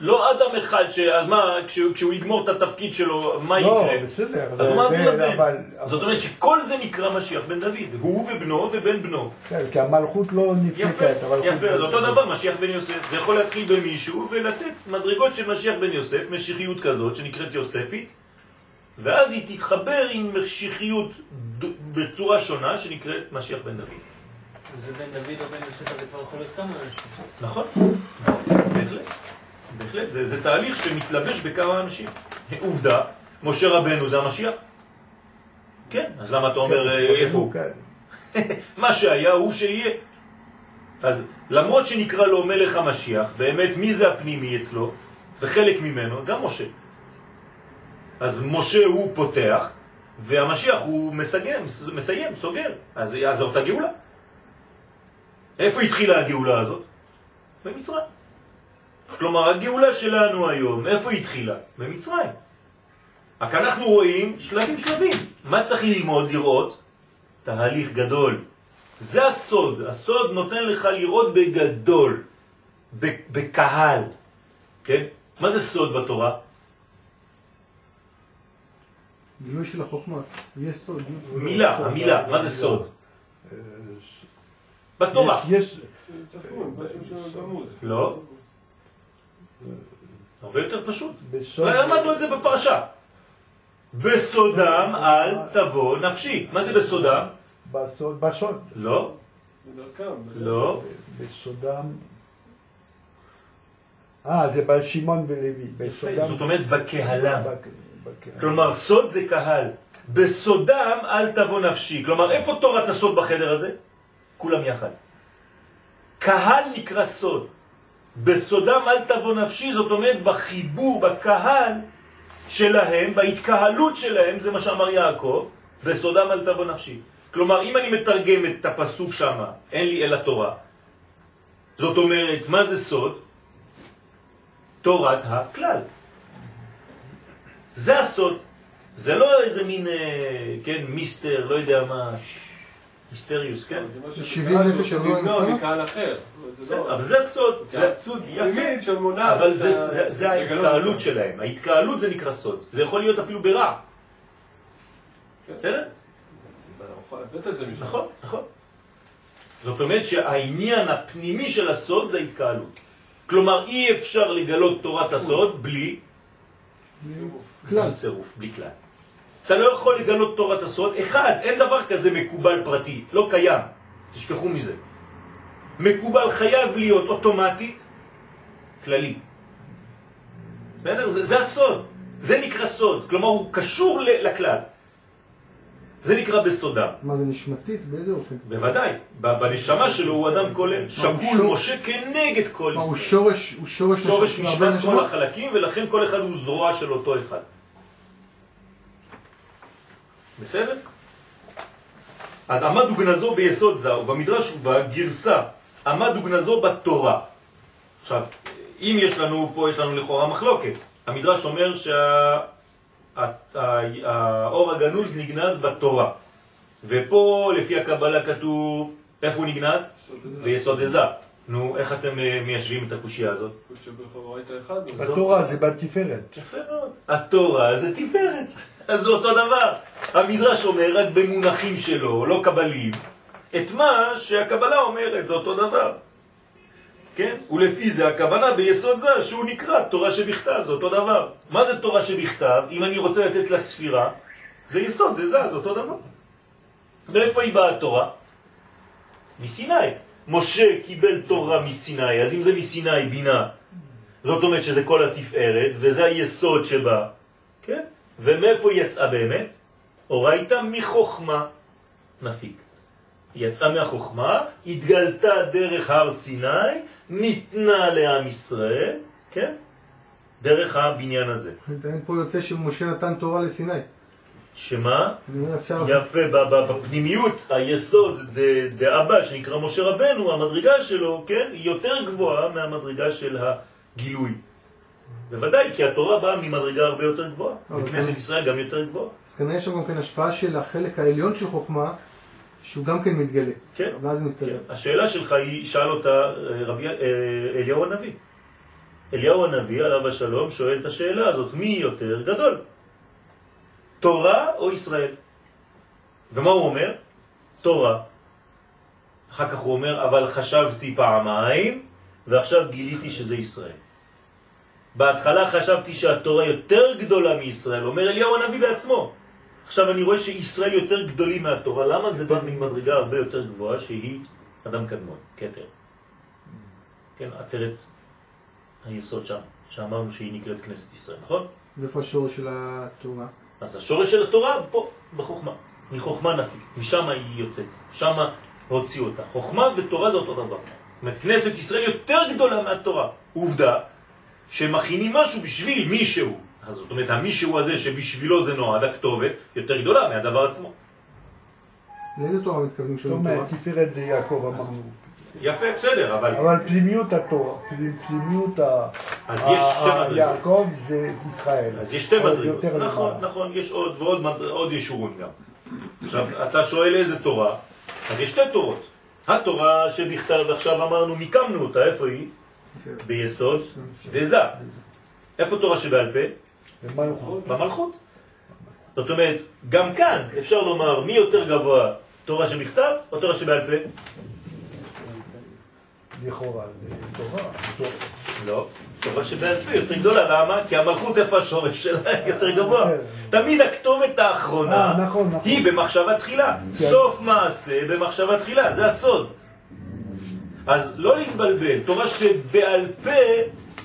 לא אדם אחד ש... אז מה, כשהוא, כשהוא יגמור את התפקיד שלו, מה לא, יקרה? בסדר. אז מה הוא הבן? אבל- זאת אומרת שכל זה נקרא משיח בן דוד. הוא ובנו ובן בנו. כן, כי המלכות לא יפה, נפסקת. יפה, לא- זה אותו דבר, משיח בן יוסף. זה יכול להתחיל במישהו ולתת מדרגות של משיח בן יוסף, משיחיות כזאת שנקראת יוספית, ואז היא תתחבר עם משיחיות בצורה שונה שנקראת משיח בן דוד. זה בן דוד או בן יוסף, זה כבר יכול להיות כמה אנשים. נכון, בהחלט, בהחלט, זה, זה תהליך שמתלבש בכמה אנשים. עובדה משה רבנו זה המשיח? כן, אז למה אתה אומר אה, איפה הוא? כן. מה שהיה הוא שיהיה. אז למרות שנקרא לו מלך המשיח, באמת מי זה הפנימי אצלו? וחלק ממנו, גם משה. אז משה הוא פותח, והמשיח הוא מסיים, מסיים סוגר. אז, אז זאת הגאולה. איפה התחילה הגאולה הזאת? במצרים. כלומר, הגאולה שלנו היום, איפה היא התחילה? במצרים. רק אנחנו רואים שלבים שלבים. מה צריך ללמוד, לראות? תהליך גדול. זה הסוד. הסוד נותן לך לראות בגדול, בקהל. כן? מה זה סוד בתורה? גילוי של החוכמה. יש סוד. מילה, המילה, מה זה סוד? בתורה. יש, צפון, משהו. לא. הרבה יותר פשוט. בסוד, למדנו את זה בפרשה. בסודם אל תבוא נפשי. מה זה בסודם? בסוד, בסוד, לא. לא. בסודם. אה, זה בשמעון ולוי. זאת אומרת בקהלה. בקהלה. כלומר, סוד זה קהל. בסודם אל תבוא נפשי. כלומר, איפה תורת הסוד בחדר הזה? כולם יחד. קהל נקרא סוד. בסודם אל תבוא נפשי, זאת אומרת בחיבור, בקהל שלהם, בהתקהלות שלהם, זה מה שאמר יעקב, בסודם אל תבוא נפשי. כלומר, אם אני מתרגם את הפסוק שם, אין לי אלא תורה, זאת אומרת, מה זה סוד? תורת הכלל. זה הסוד. זה לא איזה מין, אה, כן, מיסטר, לא יודע מה, מיסטריוס, כן? זה משהו זה שקהל 70 נפש שבוע למנוע נמצא? מקהל אחר. זה לא- אבל זה סוד, זה התייעצות יפה. אבל זה, זה, זה ההתקהלות. שלהם. ההתקהלות זה נקרא סוד. זה יכול להיות אפילו ברע. כן. בסדר? זה. נכון, נכון. זאת אומרת שהעניין הפנימי של הסוד זה ההתקהלות. כלומר, אי אפשר לגלות תורת הסוד בלי. כלל. צירוף, בלי כלל. אתה לא יכול לגלות תורת הסוד, אחד, אין דבר כזה מקובל פרטי, לא קיים, תשכחו מזה. מקובל חייב להיות אוטומטית כללי. בסדר? זה, זה הסוד, זה נקרא סוד, כלומר הוא קשור לכלל. זה נקרא בסודה. מה זה נשמתית? באיזה אופן? בוודאי, בנשמה שלו הוא אדם כולל, שקול משה כנגד כל מה, הוא ישראל. שורש, הוא שורש שורש משפט כל? החלקים, ולכן כל אחד הוא זרוע של אותו אחד. בסדר? אז עמד וגנזו ביסוד זה, ובמדרש ובגרסה, עמד וגנזו בתורה. עכשיו, אם יש לנו, פה יש לנו לכאורה מחלוקת. המדרש אומר שהאור הגנוז נגנז בתורה. ופה, לפי הקבלה כתוב, איפה הוא נגנז? ביסוד עזה. נו, איך אתם אה, מיישבים את הקושייה הזאת? בתורה זה בתפארת. יפה מאוד. התורה זה תפארת. אז זה אותו דבר. המדרש אומר רק במונחים שלו, לא קבלים, את מה שהקבלה אומרת, זה אותו דבר. כן? ולפי זה הכוונה ביסוד זה שהוא נקרא תורה שבכתב, זה אותו דבר. מה זה תורה שבכתב? אם אני רוצה לתת לה ספירה, זה יסוד, זה זה, זה אותו דבר. מאיפה היא באה התורה? מסיני. משה קיבל תורה מסיני, אז אם זה מסיני בינה, זאת אומרת שזה כל התפארת, וזה היסוד שבה, כן? ומאיפה היא יצאה באמת? אורייתא מחוכמה נפיק. היא יצאה מהחוכמה, התגלתה דרך הר סיני, ניתנה לעם ישראל, כן? דרך הבניין הזה. פה יוצא שמשה נתן תורה לסיני. שמה? יפה, בפנימיות, היסוד דאבא שנקרא משה רבנו, המדרגה שלו, כן, היא יותר גבוהה מהמדרגה של הגילוי. בוודאי, כי התורה באה ממדרגה הרבה יותר גבוהה, וכנסת. ישראל גם יותר גבוהה. אז כנראה יש שם גם כן השפעה של החלק העליון של חוכמה, שהוא גם כן מתגלה. כן, ואז זה מסתדר. כן. השאלה שלך היא, שאל אותה אה, רבי אה, אליהו הנביא. אליהו הנביא, עליו השלום, שואל את השאלה הזאת, מי יותר גדול? תורה או ישראל? ומה הוא אומר? תורה. אחר כך הוא אומר, אבל חשבתי פעמיים, ועכשיו גיליתי שזה ישראל. בהתחלה חשבתי שהתורה יותר גדולה מישראל, אומר אליהו הנביא בעצמו. עכשיו אני רואה שישראל יותר גדולים מהתורה, למה זה בא ממדרגה הרבה יותר גבוהה שהיא אדם קדמון, כתר. כן, עטרת היסוד שם, שאמרנו שהיא נקראת כנסת ישראל, נכון? ואיפה השורש של התורה? אז השורש של התורה פה, בחוכמה. מחוכמה נפיק, משם היא יוצאת, שם הוציאו אותה. חוכמה ותורה זה אותו דבר. זאת אומרת, כנסת ישראל יותר גדולה מהתורה. עובדה שמכינים משהו בשביל מישהו. אז זאת אומרת, המישהו הזה שבשבילו זה נועד, הכתובת, יותר גדולה מהדבר עצמו. לאיזה תורה מתכוונים שלום תורה? תפארת זה יעקב אמרנו. יפה, בסדר, אבל... אבל פנימיות התורה, פנימ- פנימיות ה... אז יש שתי מדרגות. יעקב זה ישראל. אז יש שתי מדרגות. נכון. נכון, יש עוד ועוד עוד ישורון גם. עכשיו, אתה שואל איזה תורה, אז יש שתי תורות. התורה שבכתב, עכשיו אמרנו, מיקמנו אותה, איפה היא? ביסוד דזה. איפה תורה שבעל פה? במלכות. במלכות. זאת אומרת, גם כאן אפשר לומר מי יותר גבוה, תורה שבכתב או תורה שבעל פה? לכאורה, תורה. לא, תורה שבעל פה יותר גדולה, למה? כי המלכות איפה השורש שלה יותר גבוה. תמיד הכתובת האחרונה אה, נכון, נכון. היא במחשבה תחילה. סוף מעשה במחשבה תחילה, זה הסוד. אז לא להתבלבל, תורה שבעל פה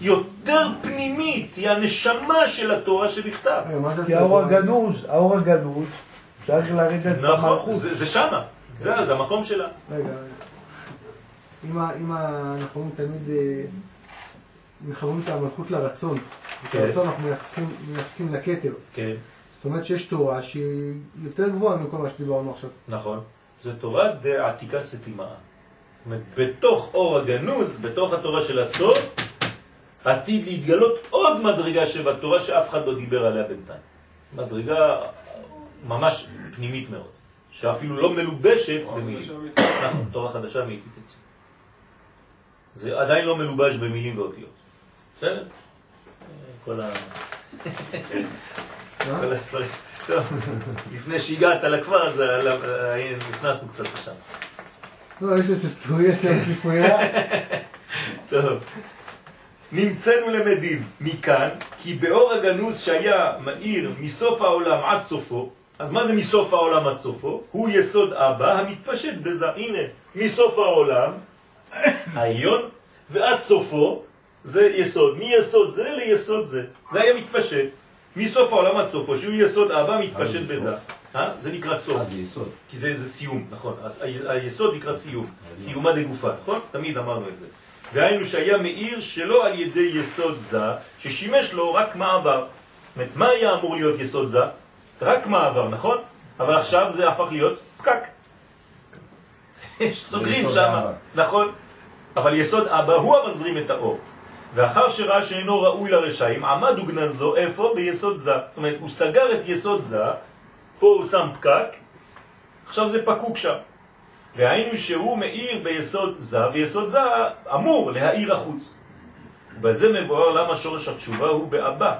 יותר פנימית, היא הנשמה של התורה שבכתב. זה כי האור? הגנוז, האור הגנוז, צריך לרדת נכון, במלכות. זה, זה שמה, זה, זה המקום שלה. רגע. אם אנחנו תמיד אה, מחברים את המלכות לרצון, את כן. הרצון אנחנו מייחסים- לכתר. כן, זאת אומרת שיש תורה שהיא יותר גבוהה מכל מה שדיברנו עכשיו. נכון. זה תורה דעתיקה סתימה. זאת אומרת, בתוך אור הגנוז, בתוך התורה של הסוד, עתיד להתגלות עוד מדרגה שבתורה שאף אחד לא דיבר עליה בינתיים. מדרגה ממש פנימית מאוד, שאפילו לא מלובשת במילים. נכון, תורה חדשה מאיתי תצא. זה עדיין לא מלובש במילים ואותיות. בסדר? כל ה... כל הספרים. טוב, לפני שהגעת לכפר, אז נכנסנו קצת לשם. לא, יש איזה צרויה שם ציפויה. טוב. נמצאנו למדים מכאן, כי באור הגנוז שהיה מאיר מסוף העולם עד סופו, אז מה זה מסוף העולם עד סופו? הוא יסוד אבא המתפשט בזה. הנה, מסוף העולם, העליון, ועד סופו, זה יסוד. מיסוד זה ליסוד זה. זה היה מתפשט. מסוף העולם עד סופו, שהוא יסוד אבא מתפשט זה בזה. אה? זה נקרא סוף. זה יסוד. כי זה, זה סיום, נכון. אז היסוד נקרא סיום, סיומה דגופה, נכון? תמיד אמרנו את זה. והיינו שהיה מאיר שלא על ידי יסוד זה, ששימש לו רק מעבר. זאת מה היה אמור להיות יסוד זה? רק מעבר, נכון? אבל עכשיו זה הפך להיות פקק. סוגרים שם. נכון? אבל יסוד אבא הוא המזרים את האור. ואחר שראה שאינו ראוי לרשעים, עמד וגנזו איפה? ביסוד זה. זאת אומרת, הוא סגר את יסוד זה, פה הוא שם פקק, עכשיו זה פקוק שם. והיינו שהוא מאיר ביסוד זה, ויסוד זה אמור להאיר החוץ. ובזה מבואר למה שורש התשובה הוא באבא.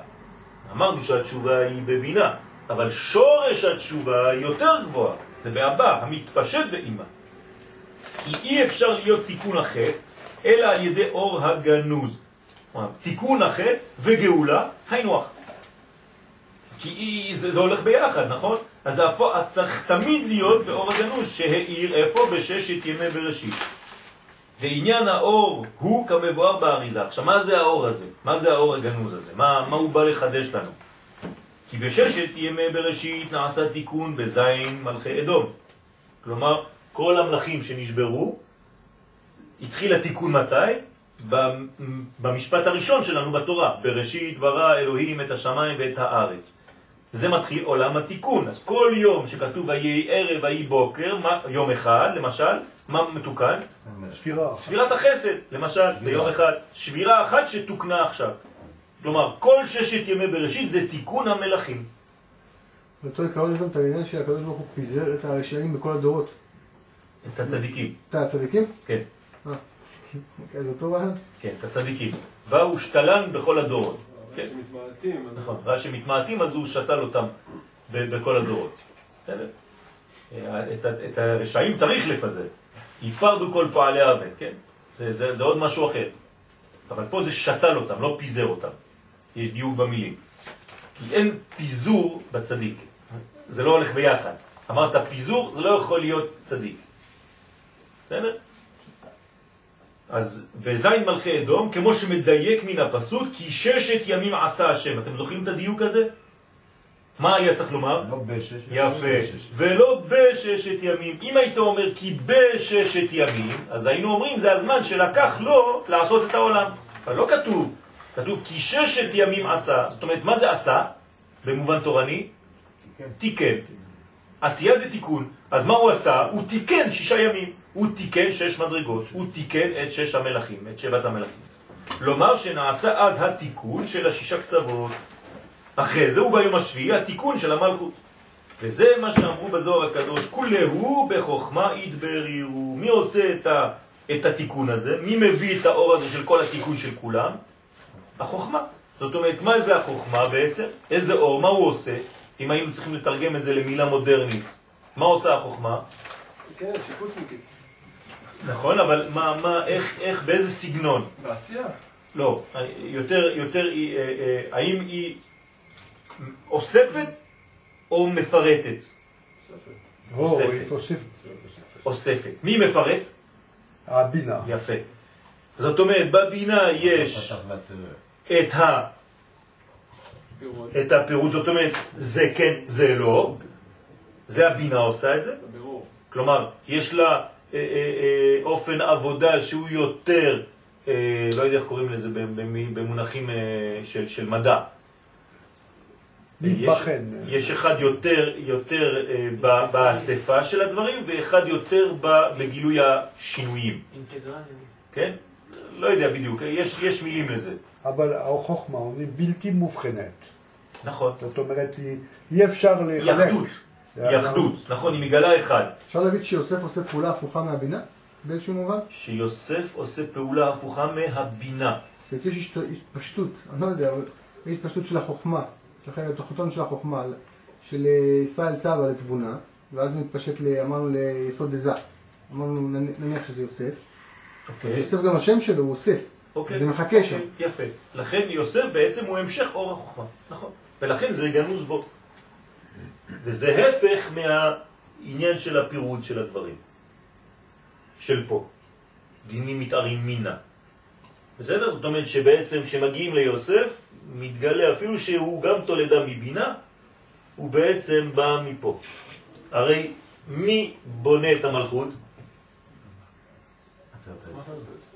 אמרנו שהתשובה היא בבינה, אבל שורש התשובה יותר גבוהה, זה באבא, המתפשט באמא. כי אי אפשר להיות תיקון החטא, אלא על ידי אור הגנוז. תיקון החטא וגאולה, היינו הך. כי זה, זה הולך ביחד, נכון? אז הפו, צריך תמיד להיות באור הגנוז, שהאיר איפה? בששת ימי בראשית. ועניין האור הוא כמבואר באריזה. עכשיו, מה זה האור הזה? מה זה האור הגנוז הזה? מה, מה הוא בא לחדש לנו? כי בששת ימי בראשית נעשה תיקון בזין מלכי אדום. כלומר, כל המלכים שנשברו, התחיל התיקון מתי? במ- במשפט הראשון שלנו בתורה, בראשית ברא אלוהים את השמיים ואת הארץ. זה מתחיל עולם התיקון. אז כל יום שכתוב ויהי ערב ויהי בוקר, מה, יום אחד למשל, מה מתוקן? ספירה. ספירת החסד, למשל, ביום אחד. שבירה אחת שתוקנה עכשיו. כלומר, כל ששת ימי בראשית זה תיקון המלכים. באותו עיקרון יש גם את העניין שהקדוש ברוך הוא פיזר את הרשעים בכל הדורות. את הצדיקים, אתה הצדיקים? כן, אה. זה אותו רעיון? כן, את הצדיקים. באו שתלן בכל הדורות. כן. שמתמעטים, נכון, ראה שמתמעטים אז הוא שתל אותם בכל הדורות. אה, את הרשעים צריך לפזר. יפרדו כל פועלי עוון, כן? זה, זה, זה עוד משהו אחר. אבל פה זה שתל אותם, לא פיזר אותם. יש דיוק במילים. כי אין פיזור בצדיק. זה לא הולך ביחד. אמרת פיזור, זה לא יכול להיות צדיק. בסדר? אז בזין מלכי אדום, כמו שמדייק מן הפסוק, כי ששת ימים עשה השם. אתם זוכרים את הדיוק הזה? מה היה צריך לומר? לא בשש. יפה. בשש. ולא בששת ימים. אם היית אומר כי בששת ימים, אז היינו אומרים זה הזמן שלקח לו לעשות את העולם. אבל לא כתוב. כתוב כי ששת ימים עשה. זאת אומרת, מה זה עשה? במובן תורני? תיקן. עשייה זה תיקון. אז מה הוא עשה? הוא תיקן שישה ימים. הוא תיקן שש מדרגות. הוא תיקן את שש המלאכים, את שבעת המלאכים. כלומר שנעשה אז התיקון של השישה קצוות. אחרי זה הוא ביום השביעי התיקון של המלכות. וזה מה שאמרו בזוהר הקדוש, כולהו בחוכמה יתברירו. מי עושה את, ה, את התיקון הזה? מי מביא את האור הזה של כל התיקון של כולם? החוכמה. זאת אומרת, מה זה החוכמה בעצם? איזה אור? מה הוא עושה? אם היינו צריכים לתרגם את זה למילה מודרנית. מה עושה החוכמה? כן, שיפוצניקית. נכון, אבל מה, מה, איך, איך, באיזה סגנון? בעשייה. לא, יותר, יותר, היא, אה, אה, האם היא אוספת או מפרטת? ספר. או, תוספת. היא תוסיף. אוספת. מי מפרט? הבינה. יפה. זאת אומרת, בבינה יש והצבע. את, ה. את הפירוט, זאת אומרת, זה כן, זה לא. זה הבינה עושה את זה. כלומר, יש לה אופן עבודה שהוא יותר, אה, לא יודע איך קוראים לזה במ- במונחים אה, של, של מדע. יש, יש אחד יותר, יותר אה, באספה של הדברים ואחד יותר בגילוי השינויים, אינטגרלי. כן? לא יודע בדיוק, יש, יש מילים לזה. אבל החוכמה היא בלתי מובחנת. נכון. זאת אומרת, היא- אי אפשר לחלק. אחדות, זה היא היה- אחדות, נכון, היא מגלה אחד. אפשר להגיד שיוסף עושה פעולה הפוכה מהבינה? באיזשהו מובן? שיוסף עושה פעולה הפוכה מהבינה. יש התפשטות, אני לא יודע, התפשטות של החוכמה, של החלק התחתון של החוכמה, של אה, ישראל סבא לתבונה, ואז מתפשט, אמרנו, ליסוד דזה. אמרנו, נניח שזה יוסף. אוקיי. יוסף גם השם שלו הוא אוסף. אוקיי. זה מחכה שם. אוקיי, יפה. לכן יוסף בעצם הוא המשך אור החוכמה. נכון. ולכן זה גנוז בו. וזה הפך מהעניין של הפירוט של הדברים. של פה. דינים מתארים מינה. בסדר? זאת אומרת שבעצם כשמגיעים ליוסף, מתגלה אפילו שהוא גם תולדה מבינה, הוא בעצם בא מפה. הרי מי בונה את המלכות?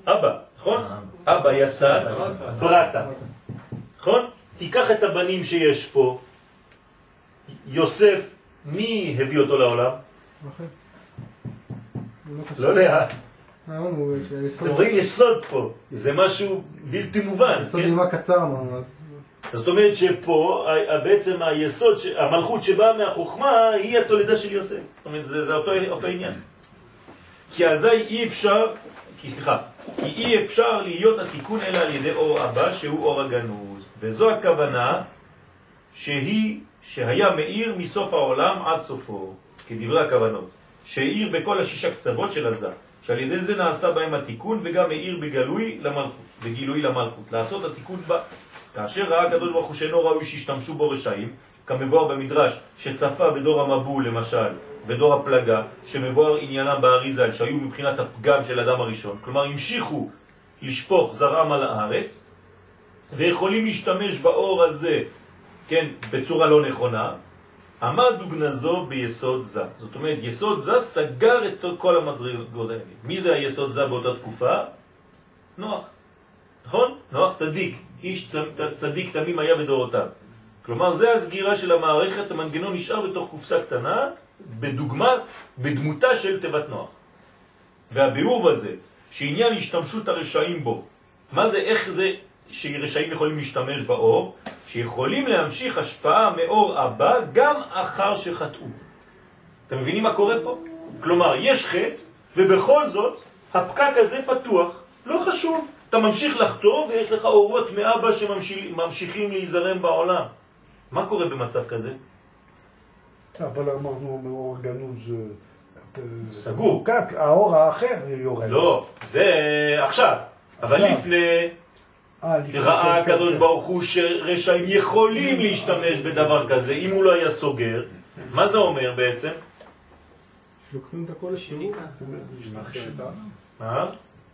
אבא, נכון? אבא יסד, ברטה. נכון? תיקח את הבנים שיש פה, יוסף, מי הביא אותו לעולם? לא קשור. לא יודע. אתם רואים יסוד פה, זה משהו בלתי מובן, יסוד כן? נעימה קצר זאת אומרת שפה בעצם היסוד, המלכות שבאה מהחוכמה היא התולדה של יוסף. זאת אומרת, זה, זה אותו, אותו עניין. כי אזי אי אפשר, כי סליחה, כי אי אפשר להיות התיקון אלא על ידי אור הבא שהוא אור הגנוז. וזו הכוונה שהיא, שהיה מאיר מסוף העולם עד סופו, כדברי הכוונות, שהאיר בכל השישה קצוות של הזה, שעל ידי זה נעשה בהם התיקון וגם מאיר בגלוי למלכות, בגילוי למלכות, לעשות התיקון בה. כאשר ראה הקדוש ברוך הוא שאינו ראוי שישתמשו בו רשעים, כמבואר במדרש שצפה בדור המבול למשל, ודור הפלגה, שמבואר עניינם באריזל, שהיו מבחינת הפגם של אדם הראשון, כלומר המשיכו לשפוך זרעם על הארץ, ויכולים להשתמש באור הזה, כן, בצורה לא נכונה, עמד וגנזו ביסוד זה. זאת אומרת, יסוד זה סגר את כל המדרגות האלה. מי זה היסוד זה באותה תקופה? נוח. נכון? נוח צדיק. איש צ- צדיק תמים היה בדורותיו. כלומר, זה הסגירה של המערכת, המנגנון נשאר בתוך קופסה קטנה, בדוגמה, בדמותה של תיבת נוח. והביאור בזה, שעניין השתמשות הרשעים בו, מה זה, איך זה שרשעים יכולים להשתמש באור? שיכולים להמשיך השפעה מאור הבא גם אחר שחטאו. אתם מבינים מה קורה פה? כלומר, יש חטא, ובכל זאת, הפקק הזה פתוח. לא חשוב, אתה ממשיך לחטוא ויש לך אורות מאבא שממשיכים להיזרם בעולם. מה קורה במצב כזה? אבל אמרנו מאור גנוז... אה, סגור. פקק, האור האחר יורד. לא, זה עכשיו. אבל. לפני אה, ראה כן, הקדוש כן. ברוך הוא שרשעים יכולים להשתמש בדבר כזה, אם הוא לא היה סוגר. מה זה אומר בעצם? שלוקחים את הכל לשיעור. שיניקה. מה?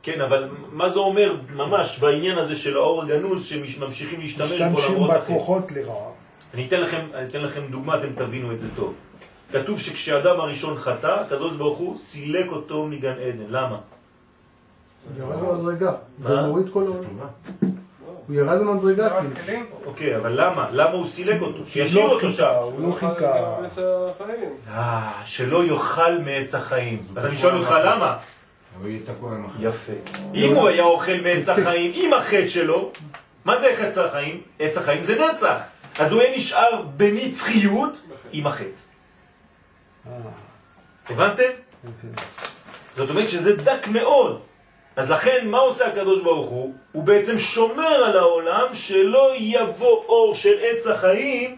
כן, אבל מה זה אומר ממש בעניין הזה של האור הגנוז שממשיכים להשתמש בו משתמשים למרות החטא? בכוחות לרעה. אני אתן לכם, אני אתן לכם דוגמה, אתם תבינו את זה טוב. כתוב שכשאדם הראשון חטא, הקדוש ברוך הוא סילק אותו מגן עדן. למה? ירד במדרגה. זה? מוריד כל העולם. הוא ירד במדרגה כאילו. אוקיי, אבל למה? למה הוא סילק אותו? שישאיר לא אותו שם. הוא לא חיכה. אה, שלא יאכל מעץ החיים. אז אני שואל אותך למה? הוא יהיה תקוע עם החיים. יפה. אם הוא היה אוכל מעץ החיים עם החטא שלו, מה זה עץ החיים? עץ החיים זה נצח. אז הוא היה נשאר בנצחיות עם החטא. הבנתם? זאת אומרת שזה דק מאוד. אז לכן, מה עושה הקדוש ברוך הוא? הוא בעצם שומר על העולם שלא יבוא אור של עץ החיים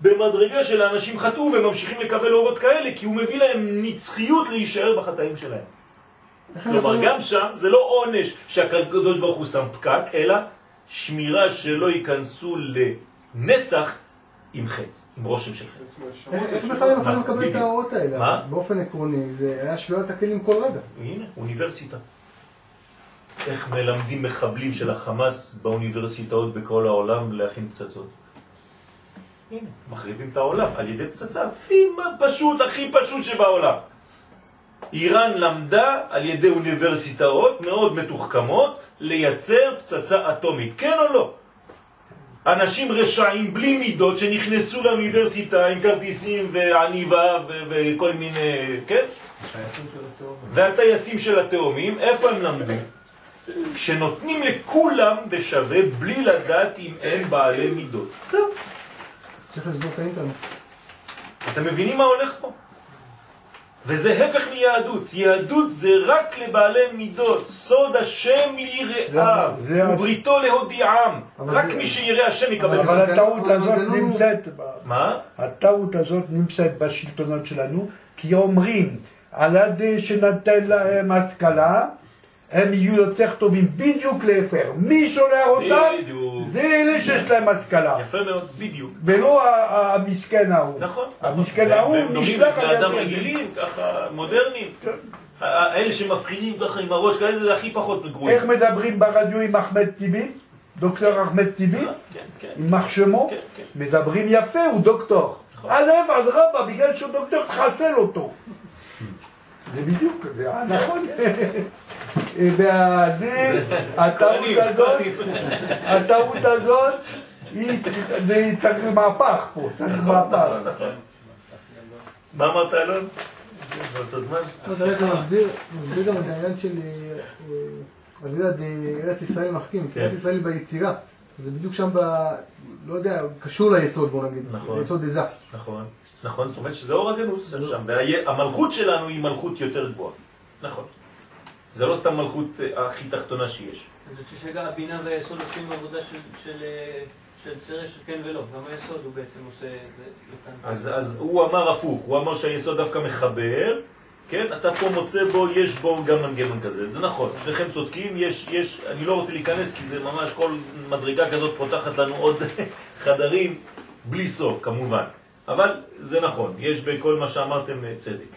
במדרגה של האנשים חטאו וממשיכים לקבל אורות כאלה, כי הוא מביא להם נצחיות להישאר בחטאים שלהם. כלומר, גם שם זה לא עונש שהקדוש ברוך הוא שם פקק, אלא שמירה שלא ייכנסו לנצח עם חטא, עם רושם של חטא. איך בכלל הם יכולים מה? לקבל את. האורות האלה? מה? באופן עקרוני, זה היה שבירת הכלים כל רגע. הנה, אוניברסיטה. איך מלמדים מחבלים של החמאס באוניברסיטאות בכל העולם להכין פצצות? הנה, מחריבים את העולם על ידי פצצה. מה פשוט, הכי פשוט שבעולם. איראן למדה על ידי אוניברסיטאות מאוד מתוחכמות לייצר פצצה אטומית, כן או לא? אנשים רשעים בלי מידות שנכנסו לאוניברסיטה עם כרטיסים ועניבה וכל מיני, כן? והטייסים של התאומים, איפה הם למדו? כשנותנים לכולם בשווה בלי לדעת אם הם בעלי מידות. זהו. צריך לסגור את האינטרנט. אתם מבינים מה הולך פה? וזה הפך מיהדות. יהדות זה רק לבעלי מידות. סוד השם ליראיו, זה- ובריתו להודיעם. רק זה- מי שיראה השם יקבל אבל. אבל הטעות הזאת המנגנון הוא- נמצאת, מה? הטעות הזאת נמצאת בשלטונות שלנו, כי אומרים, על ידי שנתן להם השכלה, הם יהיו יותר טובים, בדיוק להפך. מי שולח אותם? בדיוק. זה אלה שיש להם השכלה, יפה מאוד, בדיוק. ולא ה- המסכן ההוא. נכון. המסכן ההוא והם דומים נשלח לבני על אדם ידי- רגילים, ככה מודרניים. האלה שמפחידים ככה עם הראש כאלה זה הכי פחות איך גרועים. מדברים ברדיו עם אחמד טיבי? דוקטור אחמד טיבי? כן, כן. יימח שמו? כן, כן. מדברים יפה, הוא דוקטור. נכון. אז אב, אז רבה, בגלל שהוא דוקטור, תחסל אותו. זה בדיוק, זה היה נכון. וזה, הטעות כהנים, הזאת. הטעות הזאת, היא, זה צריך מהפך פה, צריך מהפך. מה אמרת אלון? זה מסביר גם את העניין של, אה, אה, אני יודע, אה, ארץ ישראל מחכים, כי כן. ארץ ישראל היא ביצירה. זה בדיוק שם ב... לא יודע, קשור ליסוד, בוא נגיד. נכון. ליסוד דזה. נכון, נכון, זאת אומרת שזה אור הגנוז שם, והמלכות שלנו היא מלכות יותר גבוהה. נכון. זה לא סתם מלכות אה, הכי תחתונה שיש. אני חושב שגם הבינה והיסוד עושים עבודה של- אה, של כן ולא. גם היסוד הוא בעצם עושה את זה אז הוא אמר הפוך, הוא אמר שהיסוד דווקא מחבר, כן? אתה פה מוצא בו, יש בו גם מנגנון כזה, זה נכון, שניכם צודקים, יש, יש, אני לא רוצה להיכנס כי זה ממש כל מדרגה כזאת פותחת לנו עוד חדרים בלי סוף כמובן, אבל זה נכון, יש בכל מה שאמרתם אה, צדק.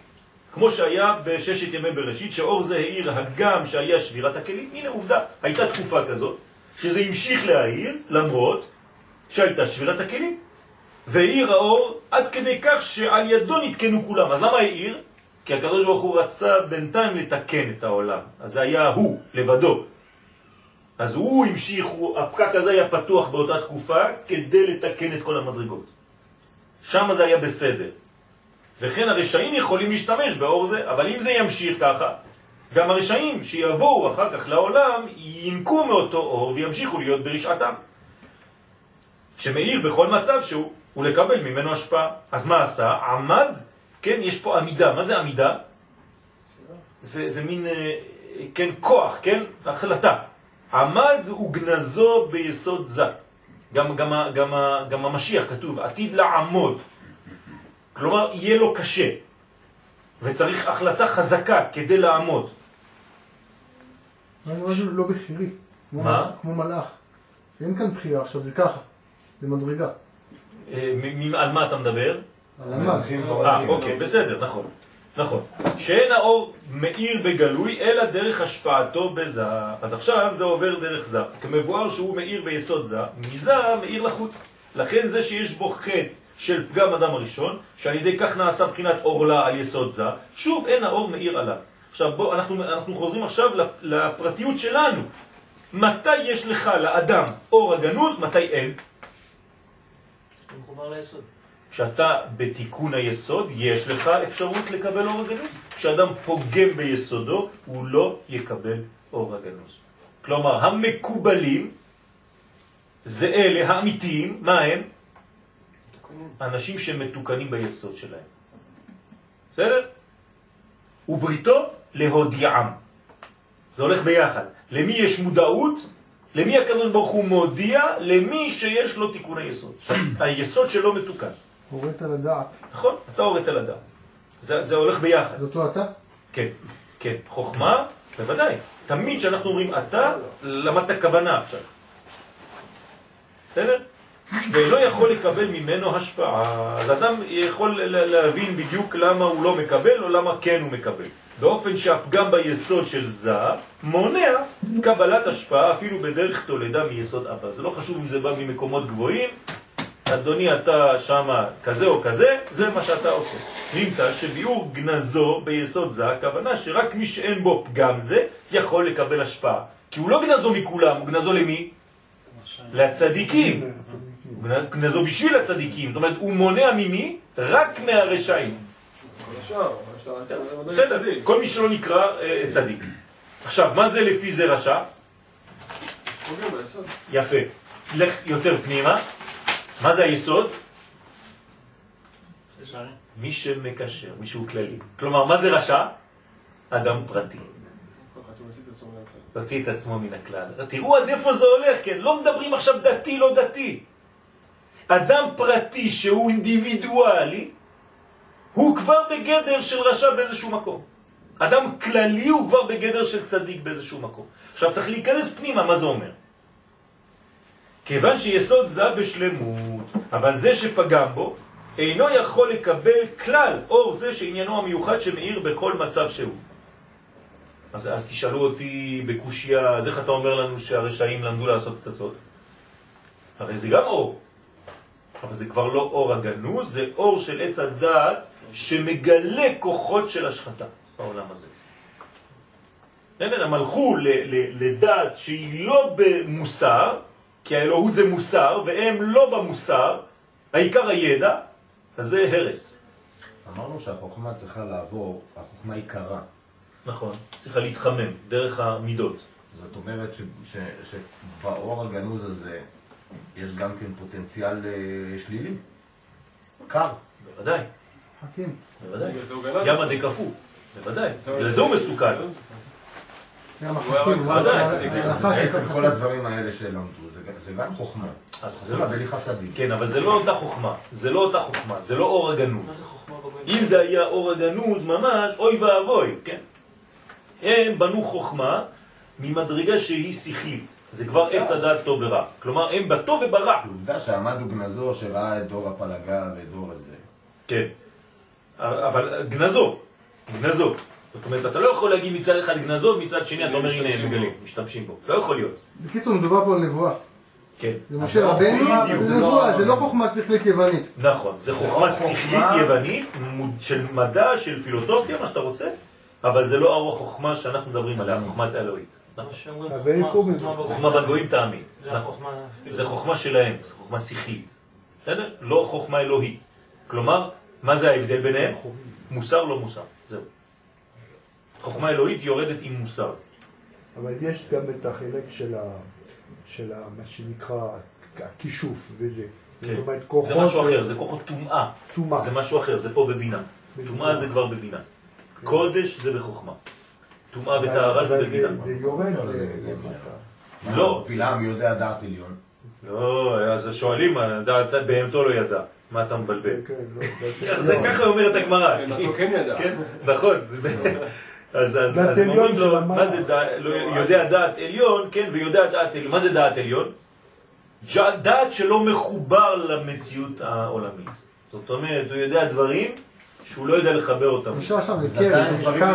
כמו שהיה בששת ימי בראשית, שאור זה העיר הגם שהיה שבירת הכלים, הנה עובדה, הייתה תקופה כזאת, שזה המשיך להעיר, למרות שהייתה שבירת הכלים. והאיר האור עד כדי כך שעל ידו נתקנו כולם. אז למה העיר? כי הקדוש ברוך הוא רצה בינתיים לתקן את העולם. אז זה היה הוא, לבדו. אז הוא המשיך, הפקק הזה היה פתוח באותה תקופה כדי לתקן את כל המדרגות. שם זה היה בסדר. וכן הרשעים יכולים להשתמש באור זה, אבל אם זה ימשיך ככה, גם הרשעים שיבואו אחר כך לעולם ינקו מאותו אור וימשיכו להיות ברשעתם. שמאיר בכל מצב שהוא, ולקבל ממנו השפעה. אז מה עשה? עמד, כן, יש פה עמידה. מה זה עמידה? זה, זה מין, אה, כן, כוח, כן, החלטה. עמד וגנזו ביסוד זה. גם, גם, גם, גם המשיח כתוב, עתיד לעמוד. כלומר, יהיה לו קשה. וצריך החלטה חזקה כדי לעמוד. זה משהו לא בחירי. כמו מה? כמו מלאך. אין כאן בחירה עכשיו, זה ככה. זה מדרגה. אה, על מה אתה מדבר? על המה. מלאכים אה. אוקיי, בסדר, נכון. נכון. שאין האור מאיר בגלוי, אלא דרך השפעתו בזה. אז עכשיו זה עובר דרך זה. כמבואר שהוא מאיר ביסוד זה, מזה מאיר לחוץ. לכן זה שיש בו חטא של פגם אדם הראשון, שעל ידי כך נעשה בחינת עורלה על יסוד זה, שוב אין האור מאיר עליו. עכשיו בוא, אנחנו, אנחנו חוזרים עכשיו לפרטיות שלנו. מתי יש לך לאדם אור הגנוז, מתי אין? שאתה מחובר ליסוד. כשאתה בתיקון היסוד, יש לך אפשרות לקבל אור הגנוז. כשאדם פוגם ביסודו, הוא לא יקבל אור הגנוז. כלומר, המקובלים זה אלה האמיתיים, מה הם? אנשים שמתוקנים ביסוד שלהם. בסדר? ובריתו להודיעם. זה הולך ביחד. למי יש מודעות? למי הקדוש ברוך הוא מודיע? למי שיש לו תיקון היסוד. היסוד שלו מתוקן. הורית לדעת. נכון, אתה הורית לדעת. זה, זה הולך ביחד. זה אותו אתה? כן, כן. חוכמה, בוודאי. תמיד כשאנחנו אומרים אתה, למדת כוונה עכשיו. בסדר? ולא יכול לקבל ממנו השפעה. אז אדם יכול להבין בדיוק למה הוא לא מקבל או למה כן הוא מקבל. באופן שהפגם ביסוד של זה מונע קבלת השפעה אפילו בדרך תולדה מיסוד אבא. זה לא חשוב אם זה בא ממקומות גבוהים, אדוני אתה שמה כזה או כזה, זה מה שאתה עושה. נמצא שביאור גנזו ביסוד זה, הכוונה שרק מי שאין בו פגם זה יכול לקבל השפעה. כי הוא לא גנזו מכולם, הוא גנזו למי? לצדיקים. גנזו בשביל הצדיקים. זאת אומרת, הוא מונע ממי? רק מהרשעים. בסדר. כל מי שלא נקרא אה, צדיק. עכשיו, מה זה לפי זה רשע? יפה. לך יותר פנימה. מה זה היסוד? מי שמקשר, מישהו כללי. כלומר, מה זה רשע? אדם פרטי. להוציא את עצמו מן הכלל. תראו עד איפה זה הולך, כן? לא מדברים עכשיו דתי, לא דתי. אדם פרטי שהוא אינדיבידואלי, הוא כבר בגדר של רשע באיזשהו מקום. אדם כללי הוא כבר בגדר של צדיק באיזשהו מקום. עכשיו צריך להיכנס פנימה, מה זה אומר? כיוון שיסוד זה בשלמות, אבל זה שפגם בו, אינו יכול לקבל כלל אור זה שעניינו המיוחד שמאיר בכל מצב שהוא. אז, אז תשאלו אותי בקושיה, אז איך אתה אומר לנו שהרשעים למדו לעשות פצצות? הרי זה גם אור. אבל זה כבר לא אור הגנוז, זה אור של עץ הדעת שמגלה כוחות של השחתה בעולם הזה. הם הלכו ל- ל- לדעת שהיא לא במוסר, כי האלוהות זה מוסר, והם לא במוסר, העיקר הידע, אז זה הרס. אמרנו שהחוכמה צריכה לעבור, החוכמה היא קרה. נכון. צריכה להתחמם דרך המידות. זאת אומרת ש, ש, שבאור הגנוז הזה יש גם כן פוטנציאל אה, שלילי. קר. בוודאי, חכים. בוודאי. ימה דקפו, בוודאי. זהו, בגלל זה הוא מסוכן. בעצם כל כל הדברים האלה שלמדו, זה, גם- זה גם חוכמה. אז זה חוכמה לא- בלי חסדים. כן, אבל זה לא אותה חוכמה. זה לא אותה חוכמה, זה לא אור הגנוז. אם זה היה אור הגנוז ממש, אוי ואבוי, כן? הם בנו חוכמה ממדרגה שהיא שכלית. זה כבר עץ הדעת טוב ורע. כלומר, הם בטוב וברע. עובדה שעמד וגנזו שראה את דור הפלגה ואת דור הזה. כן. אבל גנזו, גנזו. זאת אומרת, אתה לא יכול להגיד מצד אחד גנזו, מצד שני אתה אומר הנה הם מגלים, משתמשים בו. לא יכול להיות. בקיצור, מדובר פה על נבואה. כן. זה משה רבנו, זה זה לא- נבואה, זה לא חוכמה שכלית יוונית. נכון, זה חוכמה לא שכלית חוכמה. יוונית, מוד- של מדע, של פילוסופיה, מה שאתה רוצה, אבל זה לא אור החוכמה שאנחנו מדברים עליה, החוכמת האלוהית. מה שאומרים אבל חוכמה, חוכמה חוכמה בגויים תאמין. זה נכון. זה חוכמה שלהם, זה חוכמה שכלית. בסדר? לא חוכמה אלוהית. כלומר, מה זה ההבדל ביניהם? מוסר לא מוסר. זהו. חוכמה אלוהית יורדת עם מוסר. אבל יש גם את החלק של, ה, של ה, מה שנקרא הכישוף וזה. כן. זאת אומרת, כוחות... זה משהו אחר, זה כוחות טומאה. טומאה. זה משהו אחר, זה פה בבינה. טומאה זה כבר בבינה. קודש זה בחוכמה. טומאה וטהרה זה בבינה. זה יורד לא, למטה. לא. בלעם יודע דעת עליון. לא, אז שואלים, דעת בהמתו לא ידע. מה אתה מבלבל? כן, לא, זה ככה אומרת הגמרא. כן ידע. כן, נכון. אז אז- אז הם אומרים לו, מה זה לא, יודע דעת עליון, כן, ויודע דעת עליון. מה זה דעת עליון? דעת שלא מחובר למציאות העולמית. זאת אומרת, הוא יודע דברים שהוא לא יודע לחבר אותם. נשאר שם.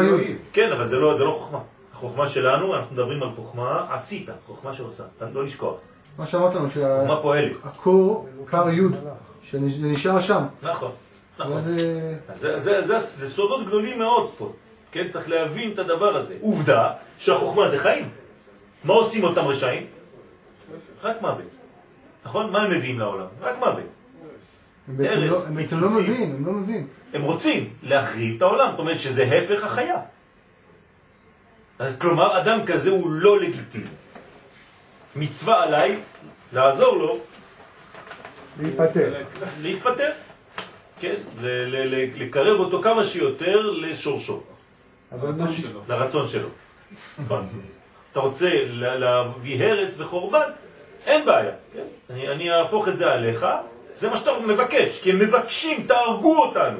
אלוהים. כן, אבל זה לא, זה לא חוכמה. החוכמה שלנו, אנחנו מדברים על חוכמה עשית, חוכמה שעושה, לא לשכוח. מה שאמרת לנו. שהקור קר י', שזה נשאר שם. נכון, נכון. זה... אז זה סודות גדולים מאוד פה. כן, צריך להבין את הדבר הזה. עובדה שהחוכמה זה חיים. מה עושים אותם רשעים? רק מוות. נכון? מה הם מביאים לעולם? רק מוות. הרס, לא- הם בעצם לא. מבינים, הם לא מבינים. הם רוצים להחריב את העולם, זאת אומרת שזה הפך החיה. אז כלומר, אדם כזה הוא לא לגיטימי. מצווה עליי לעזור לו להיפטר. להתפטר, כן? לקרב אותו כמה שיותר לשורשו, שלו. לרצון שלו. נכון? אתה רוצה ל- להביא הרס וחורבן, אין בעיה. כן? אני, אני אהפוך את זה עליך, זה מה שאתה מבקש, כי הם מבקשים, תהרגו אותנו.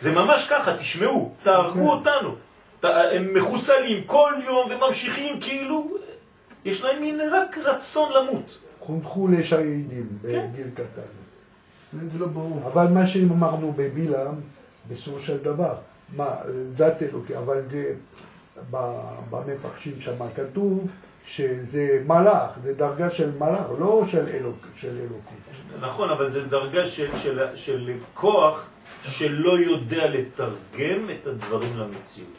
זה ממש ככה, תשמעו, תהרגו אותנו. ת- הם מחוסלים כל יום וממשיכים כאילו, יש להם מין רק רצון למות. חונכו לשהידים בגיל קטן. זה לא ברור. אבל מה שאמרנו בבלעם, בסופו של דבר, מה, דת אלוקי, אבל זה, במפרשים שם כתוב שזה מלאך, זה דרגה של מלאך, לא של, אלוק, של אלוקות. נכון, אבל זה דרגה של, של, של כוח שלא יודע לתרגם את הדברים למציאות.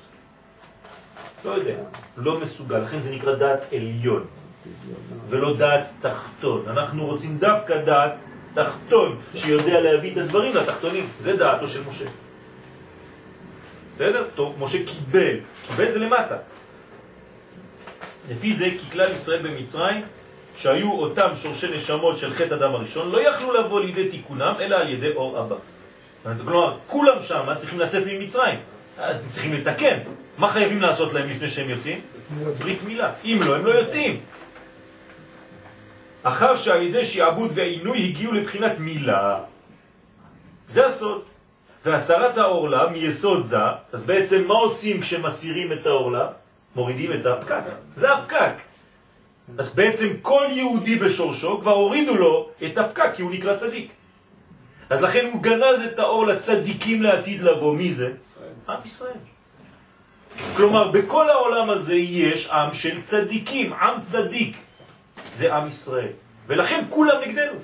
לא יודע, לא מסוגל, לכן זה נקרא דעת עליון, ולא דעת תחתון. אנחנו רוצים דווקא דעת תחתון, שיודע להביא את הדברים לתחתונים. זה דעתו של משה. בסדר? טוב, משה קיבל, קיבל זה למטה. לפי זה כי כלל ישראל במצרים, שהיו אותם שורשי נשמות של חטא אדם הראשון, לא יכלו לבוא לידי תיקונם, אלא על ידי אור אבא. כלומר, כולם שם צריכים לצאת ממצרים, אז הם צריכים לתקן. מה חייבים לעשות להם לפני שהם יוצאים? ברית מילה. אם לא, הם לא יוצאים. אחר שעל ידי שעבוד ועינוי הגיעו לבחינת מילה. זה הסוד. והסרת העורלה מיסוד זה, אז בעצם מה עושים כשמסירים את העורלה? מורידים את הפקק. זה הפקק. אז בעצם כל יהודי בשורשו כבר הורידו לו את הפקק כי הוא נקרא צדיק. אז לכן הוא גנז את האור לצדיקים לעתיד לבוא. מי זה? עם ישראל. כלומר, בכל העולם הזה יש עם של צדיקים, עם צדיק. זה עם ישראל. ולכן כולם נגדנו.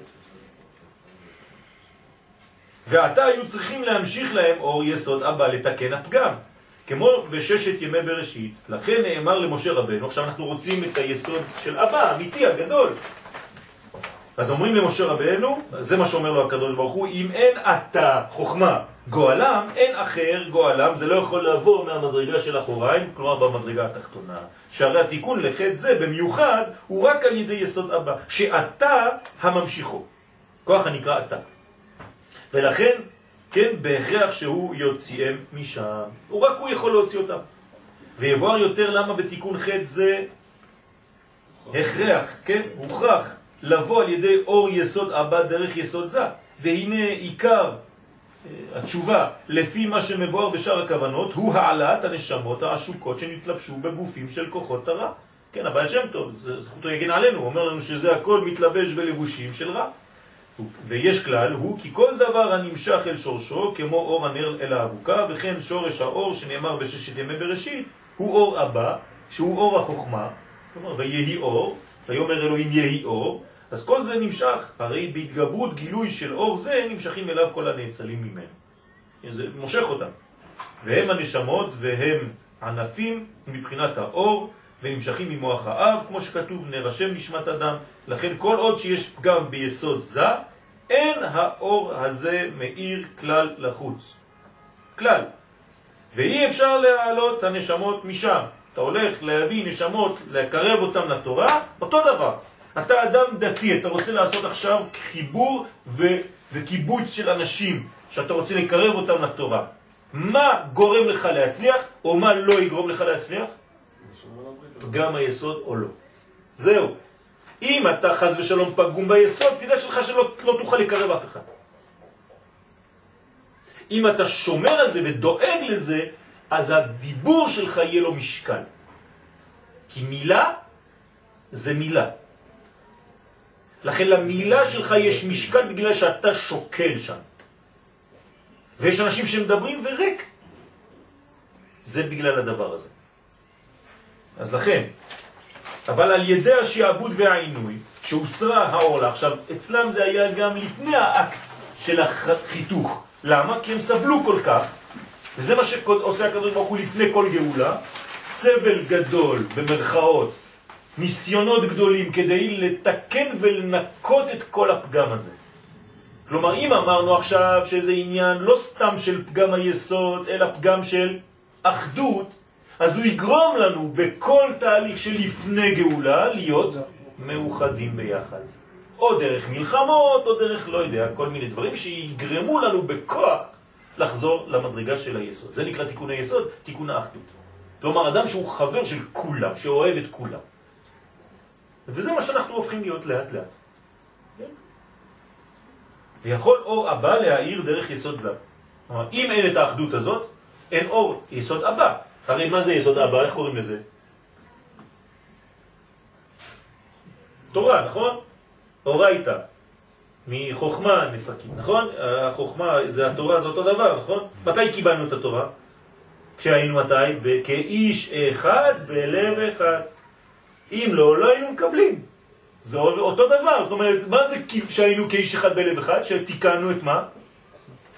ועתה היו צריכים להמשיך להם אור יסוד אבא לתקן הפגם. כמו בששת ימי בראשית, לכן נאמר למשה רבנו, עכשיו אנחנו רוצים את היסוד של אבא, האמיתי, הגדול. אז אומרים למשה רבנו, זה מה שאומר לו הקדוש ברוך הוא, אם אין אתה חוכמה גואלם, אין אחר גואלם, זה לא יכול לבוא מהמדרגה של אחוריים, כלומר במדרגה התחתונה. שהרי התיקון לחטא זה במיוחד הוא רק על ידי יסוד אבא, שאתה הממשיכו. כוח הנקרא אתה. ולכן, כן, בהכרח שהוא יוציאם משם. הוא רק הוא יכול להוציא אותם. ויבואר יותר למה בתיקון חטא זה הכרח, כן, הוכרח לבוא על ידי אור יסוד אבא דרך יסוד זה. והנה עיקר אה, התשובה לפי מה שמבואר בשאר הכוונות הוא העלאת הנשמות העשוקות שנתלבשו בגופים של כוחות הרע. כן, הבעל שם טוב, זכותו יגן עלינו, הוא אומר לנו שזה הכל מתלבש בלבושים של רע. ויש כלל הוא כי כל דבר הנמשך אל שורשו כמו אור הנר אל האבוקה וכן שורש האור שנאמר בששת ימי בראשית הוא אור אבא שהוא אור החוכמה. כלומר ויהי אור ויאמר אלוהים יהי אור אז כל זה נמשך. הרי בהתגברות גילוי של אור זה נמשכים אליו כל הנאצלים ממנו. זה מושך אותם. והם הנשמות והם ענפים מבחינת האור ונמשכים ממוח האב, כמו שכתוב, נרשם נשמת אדם. לכן כל עוד שיש פגם ביסוד זה, אין האור הזה מאיר כלל לחוץ. כלל. ואי אפשר להעלות הנשמות משם. אתה הולך להביא נשמות, לקרב אותם לתורה, אותו דבר. אתה אדם דתי, אתה רוצה לעשות עכשיו חיבור ו- וקיבוץ של אנשים, שאתה רוצה לקרב אותם לתורה. מה גורם לך להצליח, או מה לא יגרום לך להצליח? גם היסוד או לא. זהו. אם אתה חז ושלום פגום ביסוד, תדע שלך שלא לא תוכל לקרב אף אחד. אם אתה שומר על זה ודואג לזה, אז הדיבור שלך יהיה לו משקל. כי מילה זה מילה. לכן למילה שלך יש משקל בגלל שאתה שוקל שם. ויש אנשים שמדברים וריק. זה בגלל הדבר הזה. אז לכן, אבל על ידי השעבוד והעינוי, שהוסרה העורלה, עכשיו, אצלם זה היה גם לפני האקט של החיתוך. למה? כי הם סבלו כל כך, וזה מה שעושה הקדוש ברוך הוא לפני כל גאולה, סבל גדול, במרכאות, ניסיונות גדולים כדי לתקן ולנקות את כל הפגם הזה. כלומר, אם אמרנו עכשיו שזה עניין לא סתם של פגם היסוד, אלא פגם של אחדות, אז הוא יגרום לנו בכל תהליך שלפני גאולה להיות מאוחדים ביחד. או דרך מלחמות, או דרך, לא יודע, כל מיני דברים שיגרמו לנו בכוח לחזור למדרגה של היסוד. זה נקרא תיקון היסוד, תיקון האחדות. כלומר, אדם שהוא חבר של כולם, שאוהב את כולם. וזה מה שאנחנו הופכים להיות לאט לאט. ויכול אור הבא להאיר דרך יסוד זה. כלומר, אם אין את האחדות הזאת, אין אור יסוד הבא. הרי מה זה יסוד הבא? איך קוראים לזה? תורה, נכון? אורייתא. מחוכמה נפקים, נכון? החוכמה זה התורה, זה אותו דבר, נכון? מתי קיבלנו את התורה? כשהיינו מתי? כאיש אחד בלב אחד. אם לא, לא היינו מקבלים. זה אותו דבר, זאת אומרת, מה זה כשהיינו כאיש אחד בלב אחד? שתיקנו את מה?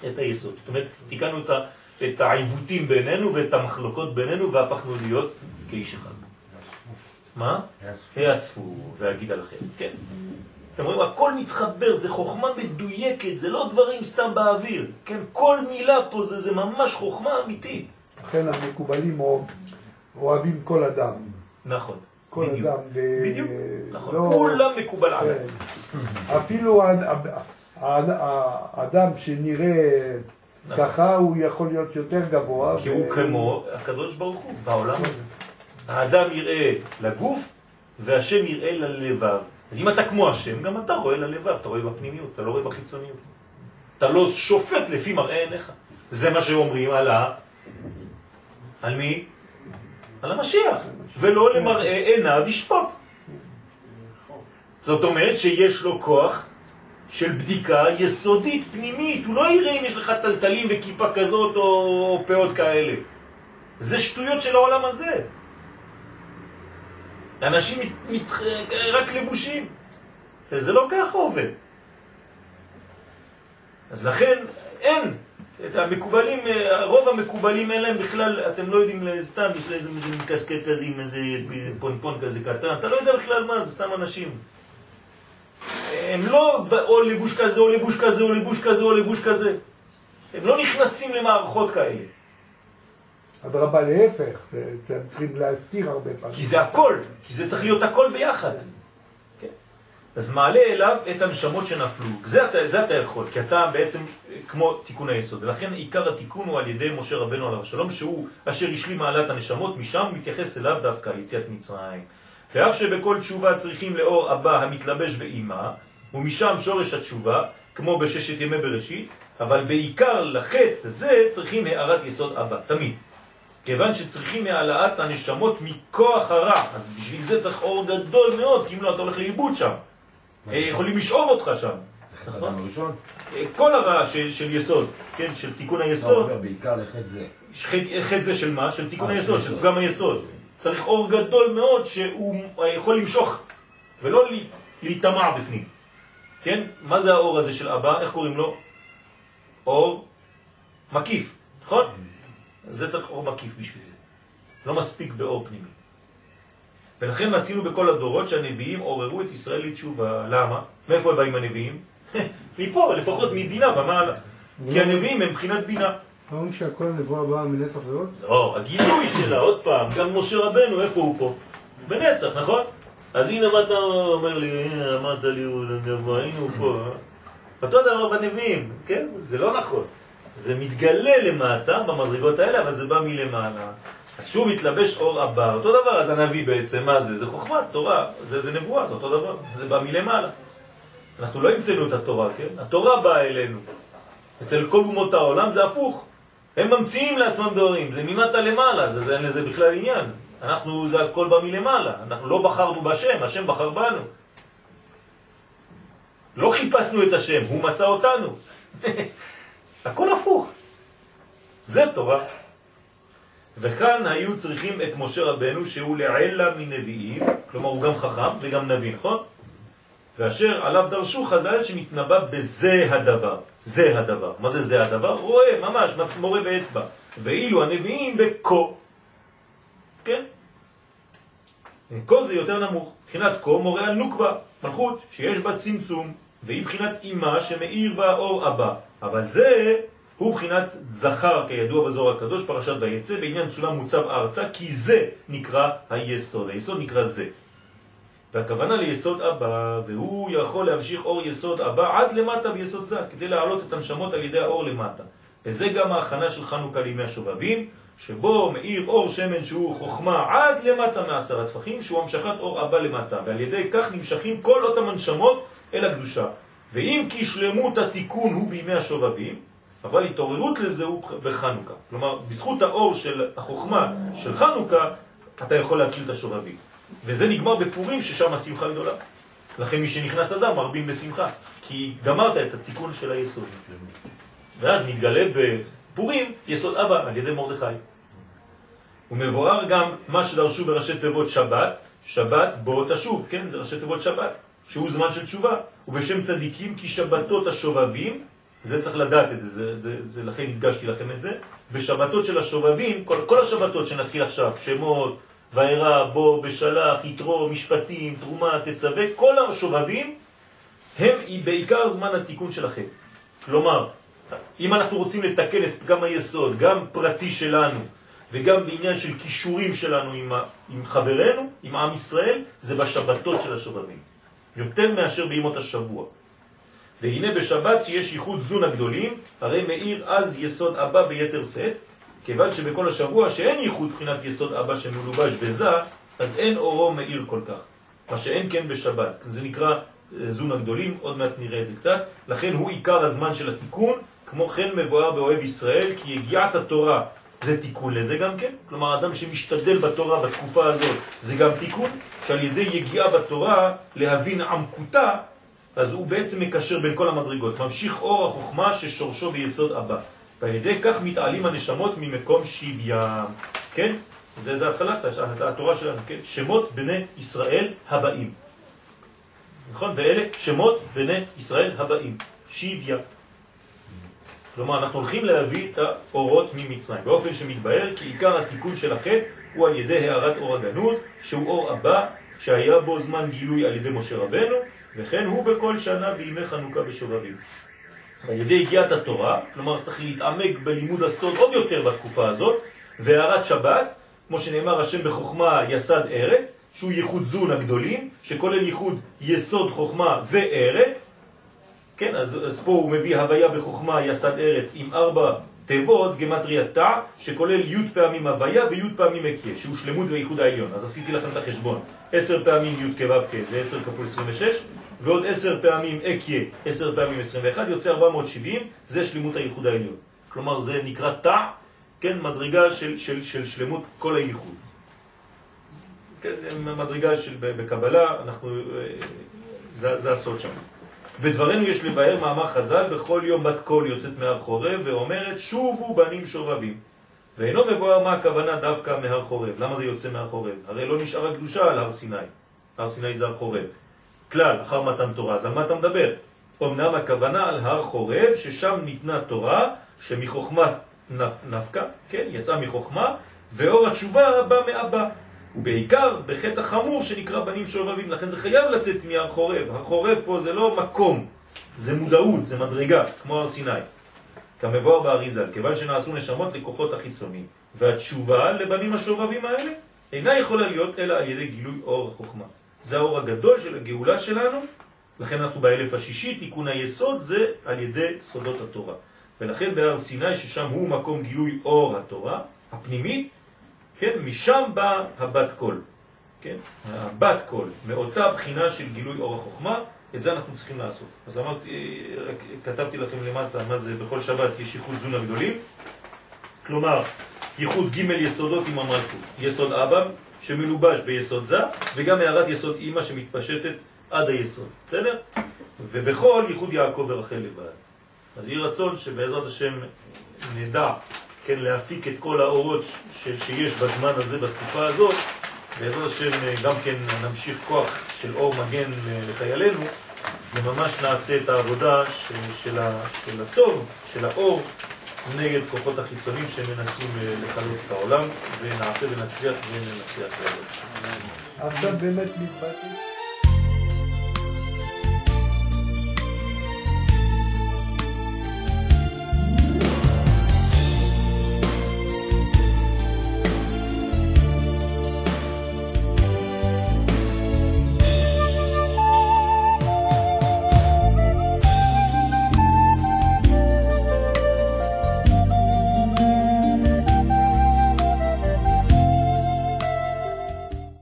את היסוד. זאת אומרת, תיקנו את, ה, את העיוותים בינינו ואת המחלוקות בינינו והפכנו להיות כאיש אחד. מה? יאספו ואגיד עליכם, כן. אתם רואים, הכל מתחבר, זה חוכמה מדויקת, זה לא דברים סתם באוויר, כן? כל מילה פה זה, זה ממש חוכמה אמיתית. לכן המקובלים אוהבים כל אדם. נכון. כל בדיוק, אדם. בדיוק, נכון. לא- כולם מקובל עליי. כן. אפילו האדם שנראה. ככה, הוא יכול להיות יותר גבוה. כי הוא כמו הקדוש ברוך הוא בעולם הזה. האדם יראה לגוף והשם יראה ללבב. אם אתה כמו השם, גם אתה רואה ללבב, אתה רואה בפנימיות, אתה לא רואה בחיצוניות. אתה לא שופט לפי מראה עיניך. זה מה שאומרים על ה... על מי? על המשיח. ולא למראה עיניו ישפוט. זאת אומרת שיש לו כוח של בדיקה יסודית, פנימית. הוא לא יראה אם יש לך טלטלים וכיפה כזאת או פאות כאלה. זה שטויות של העולם הזה. אנשים מת, מת, רק לבושים. זה לא ככה עובד. אז לכן אין. את המקובלים, רוב המקובלים אין להם בכלל, אתם לא יודעים, סתם יש להם איזה מקסקט כזה עם איזה פונפון כזה קטן, אתה לא יודע בכלל מה, זה סתם אנשים. הם לא או לבוש כזה או לבוש כזה או לבוש כזה או לבוש כזה. הם לא נכנסים למערכות כאלה. אדרבה להפך, זה צריכים להסתיר הרבה פעמים. כי זה הכל, כי זה צריך להיות הכל ביחד. כן? אז מעלה אליו את הנשמות שנפלו. זה אתה, זה אתה יכול, כי אתה בעצם כמו תיקון היסוד. ולכן עיקר התיקון הוא על ידי משה רבנו עליו השלום, שהוא אשר השלים מעלת הנשמות, משם מתייחס אליו דווקא יציאת מצרים. ואף שבכל תשובה צריכים לאור הבא המתלבש באימה, ומשם שורש התשובה, כמו בששת ימי בראשית, אבל בעיקר לחטא זה צריכים הערת יסוד הבא, תמיד. כיוון שצריכים העלאת הנשמות מכוח הרע, אז בשביל זה צריך אור גדול מאוד, כי אם לא אתה הולך לאיבוד שם. יכולים לשאוב אותך שם. אה, כל הרע של, של יסוד, כן, של תיקון לא, היסוד, בעיקר לחטא זה. חטא זה של מה? של תיקון אה, היסוד, של. פגם היסוד. צריך אור גדול מאוד שהוא יכול למשוך ולא לה- להיטמע בפנים. כן? מה זה האור הזה של אבא? איך קוראים לו? אור מקיף, נכון? זה צריך אור מקיף בשביל זה. לא מספיק באור פנימי. ולכן מצינו בכל הדורות שהנביאים עוררו את ישראל לתשובה. למה? מאיפה באים הנביאים? מפה, לפחות מבינה ומעלה. כי הנביאים הם מבחינת בינה. אומרים שהכל הנבואה באה מנצח ועוד? לא, הגילוי שלה, עוד פעם, גם משה רבנו, איפה הוא פה? בנצח, נכון? אז הנה מה אתה אומר לי, הנה אמרת לי, הוא גבוה, הנה הוא פה. אה? אותו דבר בנביאים, כן? זה לא נכון. זה מתגלה למטה במדרגות האלה, אבל זה בא מלמעלה. אז שוב מתלבש אור הבא, אותו דבר, אז הנביא בעצם, מה זה? זה חוכמה, תורה, זה, זה נבואה, זה אותו דבר, זה בא מלמעלה. אנחנו לא המצאנו את התורה, כן? התורה באה אלינו. אצל כל אומות העולם זה הפוך. הם ממציאים לעצמם דברים, זה ממטה למעלה, זה, אין לזה בכלל עניין. אנחנו, זה הכל בא מלמעלה, אנחנו לא בחרנו בשם, השם בחר בנו. לא חיפשנו את השם, הוא מצא אותנו. הכל הפוך. זה תורה. וכאן היו צריכים את משה רבנו שהוא לעילה מנביאים, כלומר הוא גם חכם וגם נביא, נכון? ואשר עליו דרשו חז"ל שנתנבא בזה הדבר. זה הדבר. מה זה זה הדבר? רואה, ממש, מורה באצבע. ואילו הנביאים בקו. כן? כה זה יותר נמוך. מבחינת כה מורה על נוקבה, מלכות, שיש בה צמצום, והיא בחינת אימה שמאיר בה אור הבא. אבל זה הוא בחינת זכר, כידוע בזור הקדוש, פרשת ויצא, בעניין סולם מוצב ארצה, כי זה נקרא היסוד. היסוד נקרא זה. והכוונה ליסוד אבא, והוא יכול להמשיך אור יסוד אבא עד למטה ביסוד זה, כדי להעלות את הנשמות על ידי האור למטה. וזה גם ההכנה של חנוכה לימי השובבים, שבו מאיר אור שמן שהוא חוכמה עד למטה מעשרה טפחים, שהוא המשכת אור אבא למטה, ועל ידי כך נמשכים כל אותם הנשמות אל הקדושה. ואם כי שלמות התיקון הוא בימי השובבים, אבל התעוררות לזה הוא בחנוכה. כלומר, בזכות האור של החוכמה של חנוכה, אתה יכול להקיל את השובבים. וזה נגמר בפורים ששם השמחה גדולה. לכן מי שנכנס אדם מרבים בשמחה, כי גמרת את התיקון של היסוד. ואז מתגלה בפורים יסוד אבא על ידי מרדכי. ומבואר גם מה שדרשו בראשי תיבות שבת, שבת בוא תשוב, כן? זה ראשי תיבות שבת, שהוא זמן של תשובה. ובשם צדיקים כי שבתות השובבים, זה צריך לדעת את זה, זה, זה, זה לכן הדגשתי לכם את זה, בשבתות של השובבים, כל, כל השבתות שנתחיל עכשיו, שמות, ואירע, בו, בשלח, יתרו, משפטים, תרומה, תצווה, כל השובבים הם בעיקר זמן התיקון של החטא. כלומר, אם אנחנו רוצים לתקן את פגם היסוד, גם פרטי שלנו וגם בעניין של כישורים שלנו עם, עם חברנו, עם עם ישראל, זה בשבתות של השובבים. יותר מאשר בימות השבוע. והנה בשבת שיש ייחוד זון הגדולים, הרי מאיר אז יסוד אבא ביתר סט, כיוון שבכל השבוע שאין ייחוד בחינת יסוד אבא שמלובש בזה, אז אין אורו מאיר כל כך. מה שאין כן בשבת. זה נקרא אה, זון הגדולים, עוד מעט נראה את זה קצת. לכן הוא עיקר הזמן של התיקון, כמו כן מבואר באוהב ישראל, כי הגיעת התורה זה תיקון לזה גם כן. כלומר, אדם שמשתדל בתורה בתקופה הזאת זה גם תיקון, שעל ידי יגיעה בתורה להבין עמקותה, אז הוא בעצם מקשר בין כל המדרגות. ממשיך אור החוכמה ששורשו ביסוד אבא. ועל ידי כך מתעלים הנשמות ממקום שוויים. כן? זה, זה התחלת התורה שלנו, כן? שמות בני ישראל הבאים. נכון? ואלה שמות בני ישראל הבאים. שוויה. כלומר, אנחנו הולכים להביא את האורות ממצרים, באופן שמתבהר כי עיקר התיקון של החטא הוא על ידי הערת אור הגנוז, שהוא אור הבא, שהיה בו זמן גילוי על ידי משה רבנו, וכן הוא בכל שנה בימי חנוכה בשובבים. על ידי הגיעת התורה, כלומר צריך להתעמק בלימוד הסוד עוד יותר בתקופה הזאת, והערת שבת, כמו שנאמר השם בחוכמה יסד ארץ, שהוא ייחוד זון הגדולים, שכולל ייחוד יסוד חוכמה וארץ, כן, אז, אז פה הוא מביא הוויה בחוכמה יסד ארץ עם ארבע תיבות, גמטריה תא, שכולל י' פעמים הוויה וי' פעמים הקיה, שהוא שלמות וייחוד העליון. אז עשיתי לכם את החשבון. עשר פעמים י' כו' כ' זה עשר כפול 26, ועוד עשר פעמים אקיה, עשר פעמים 21, יוצא 470, זה שלמות הייחוד העליון. כלומר זה נקרא תא, כן, מדרגה של, של, של שלמות כל הייחוד. כן, מדרגה של בקבלה, אנחנו, אה, זה, זה הסוד שם. בדברנו יש לבאר מאמר חז"ל, בכל יום בת קול יוצאת מהר חורב ואומרת שובו בנים שובבים. ואינו מבואר מה הכוונה דווקא מהר חורב. למה זה יוצא מהר חורב? הרי לא נשארה קדושה על הר סיני. הר סיני זה הר חורב. כלל, אחר מתן תורה, אז על מה אתה מדבר? אמנם הכוונה על הר חורב, ששם ניתנה תורה, שמחוכמה נפ, נפקה, כן, יצאה מחוכמה, ואור התשובה בא מאבא. ובעיקר בחטא החמור שנקרא בנים שובבים, לכן זה חייב לצאת מהר חורב. הר חורב פה זה לא מקום, זה מודעות, זה מדרגה, כמו הר סיני. כמבואר באריזל, כיוון שנעשו נשמות לכוחות החיצוניים, והתשובה לבנים השובבים האלה אינה יכולה להיות אלא על ידי גילוי אור החוכמה. זה האור הגדול של הגאולה שלנו, לכן אנחנו באלף השישי, תיקון היסוד זה על ידי סודות התורה. ולכן בהר סיני, ששם הוא מקום גילוי אור התורה, הפנימית, כן, משם בא הבת קול, כן, הבת קול, מאותה בחינה של גילוי אור החוכמה, את זה אנחנו צריכים לעשות. אז אמרתי, רק כתבתי לכם למטה מה זה בכל שבת יש ייחוד זון הגדולים, כלומר, ייחוד ג' יסודות עם המלכות, יסוד אבא, שמלובש ביסוד זה, וגם הערת יסוד אימא שמתפשטת עד היסוד, בסדר? ובכל ייחוד יעקב ורחל לבד. אז יהי רצון שבעזרת השם נדע, כן, להפיק את כל האורות ש, שיש בזמן הזה, בתקופה הזאת, בעזרת השם אה, גם כן נמשיך כוח של אור מגן אה, לחיילינו, וממש נעשה את העבודה של, של, של הטוב, של האור, נגד כוחות החיצונים שמנסים אה, לכלות את העולם, ונעשה ונצליח וננצח. עכשיו באמת מתבטא.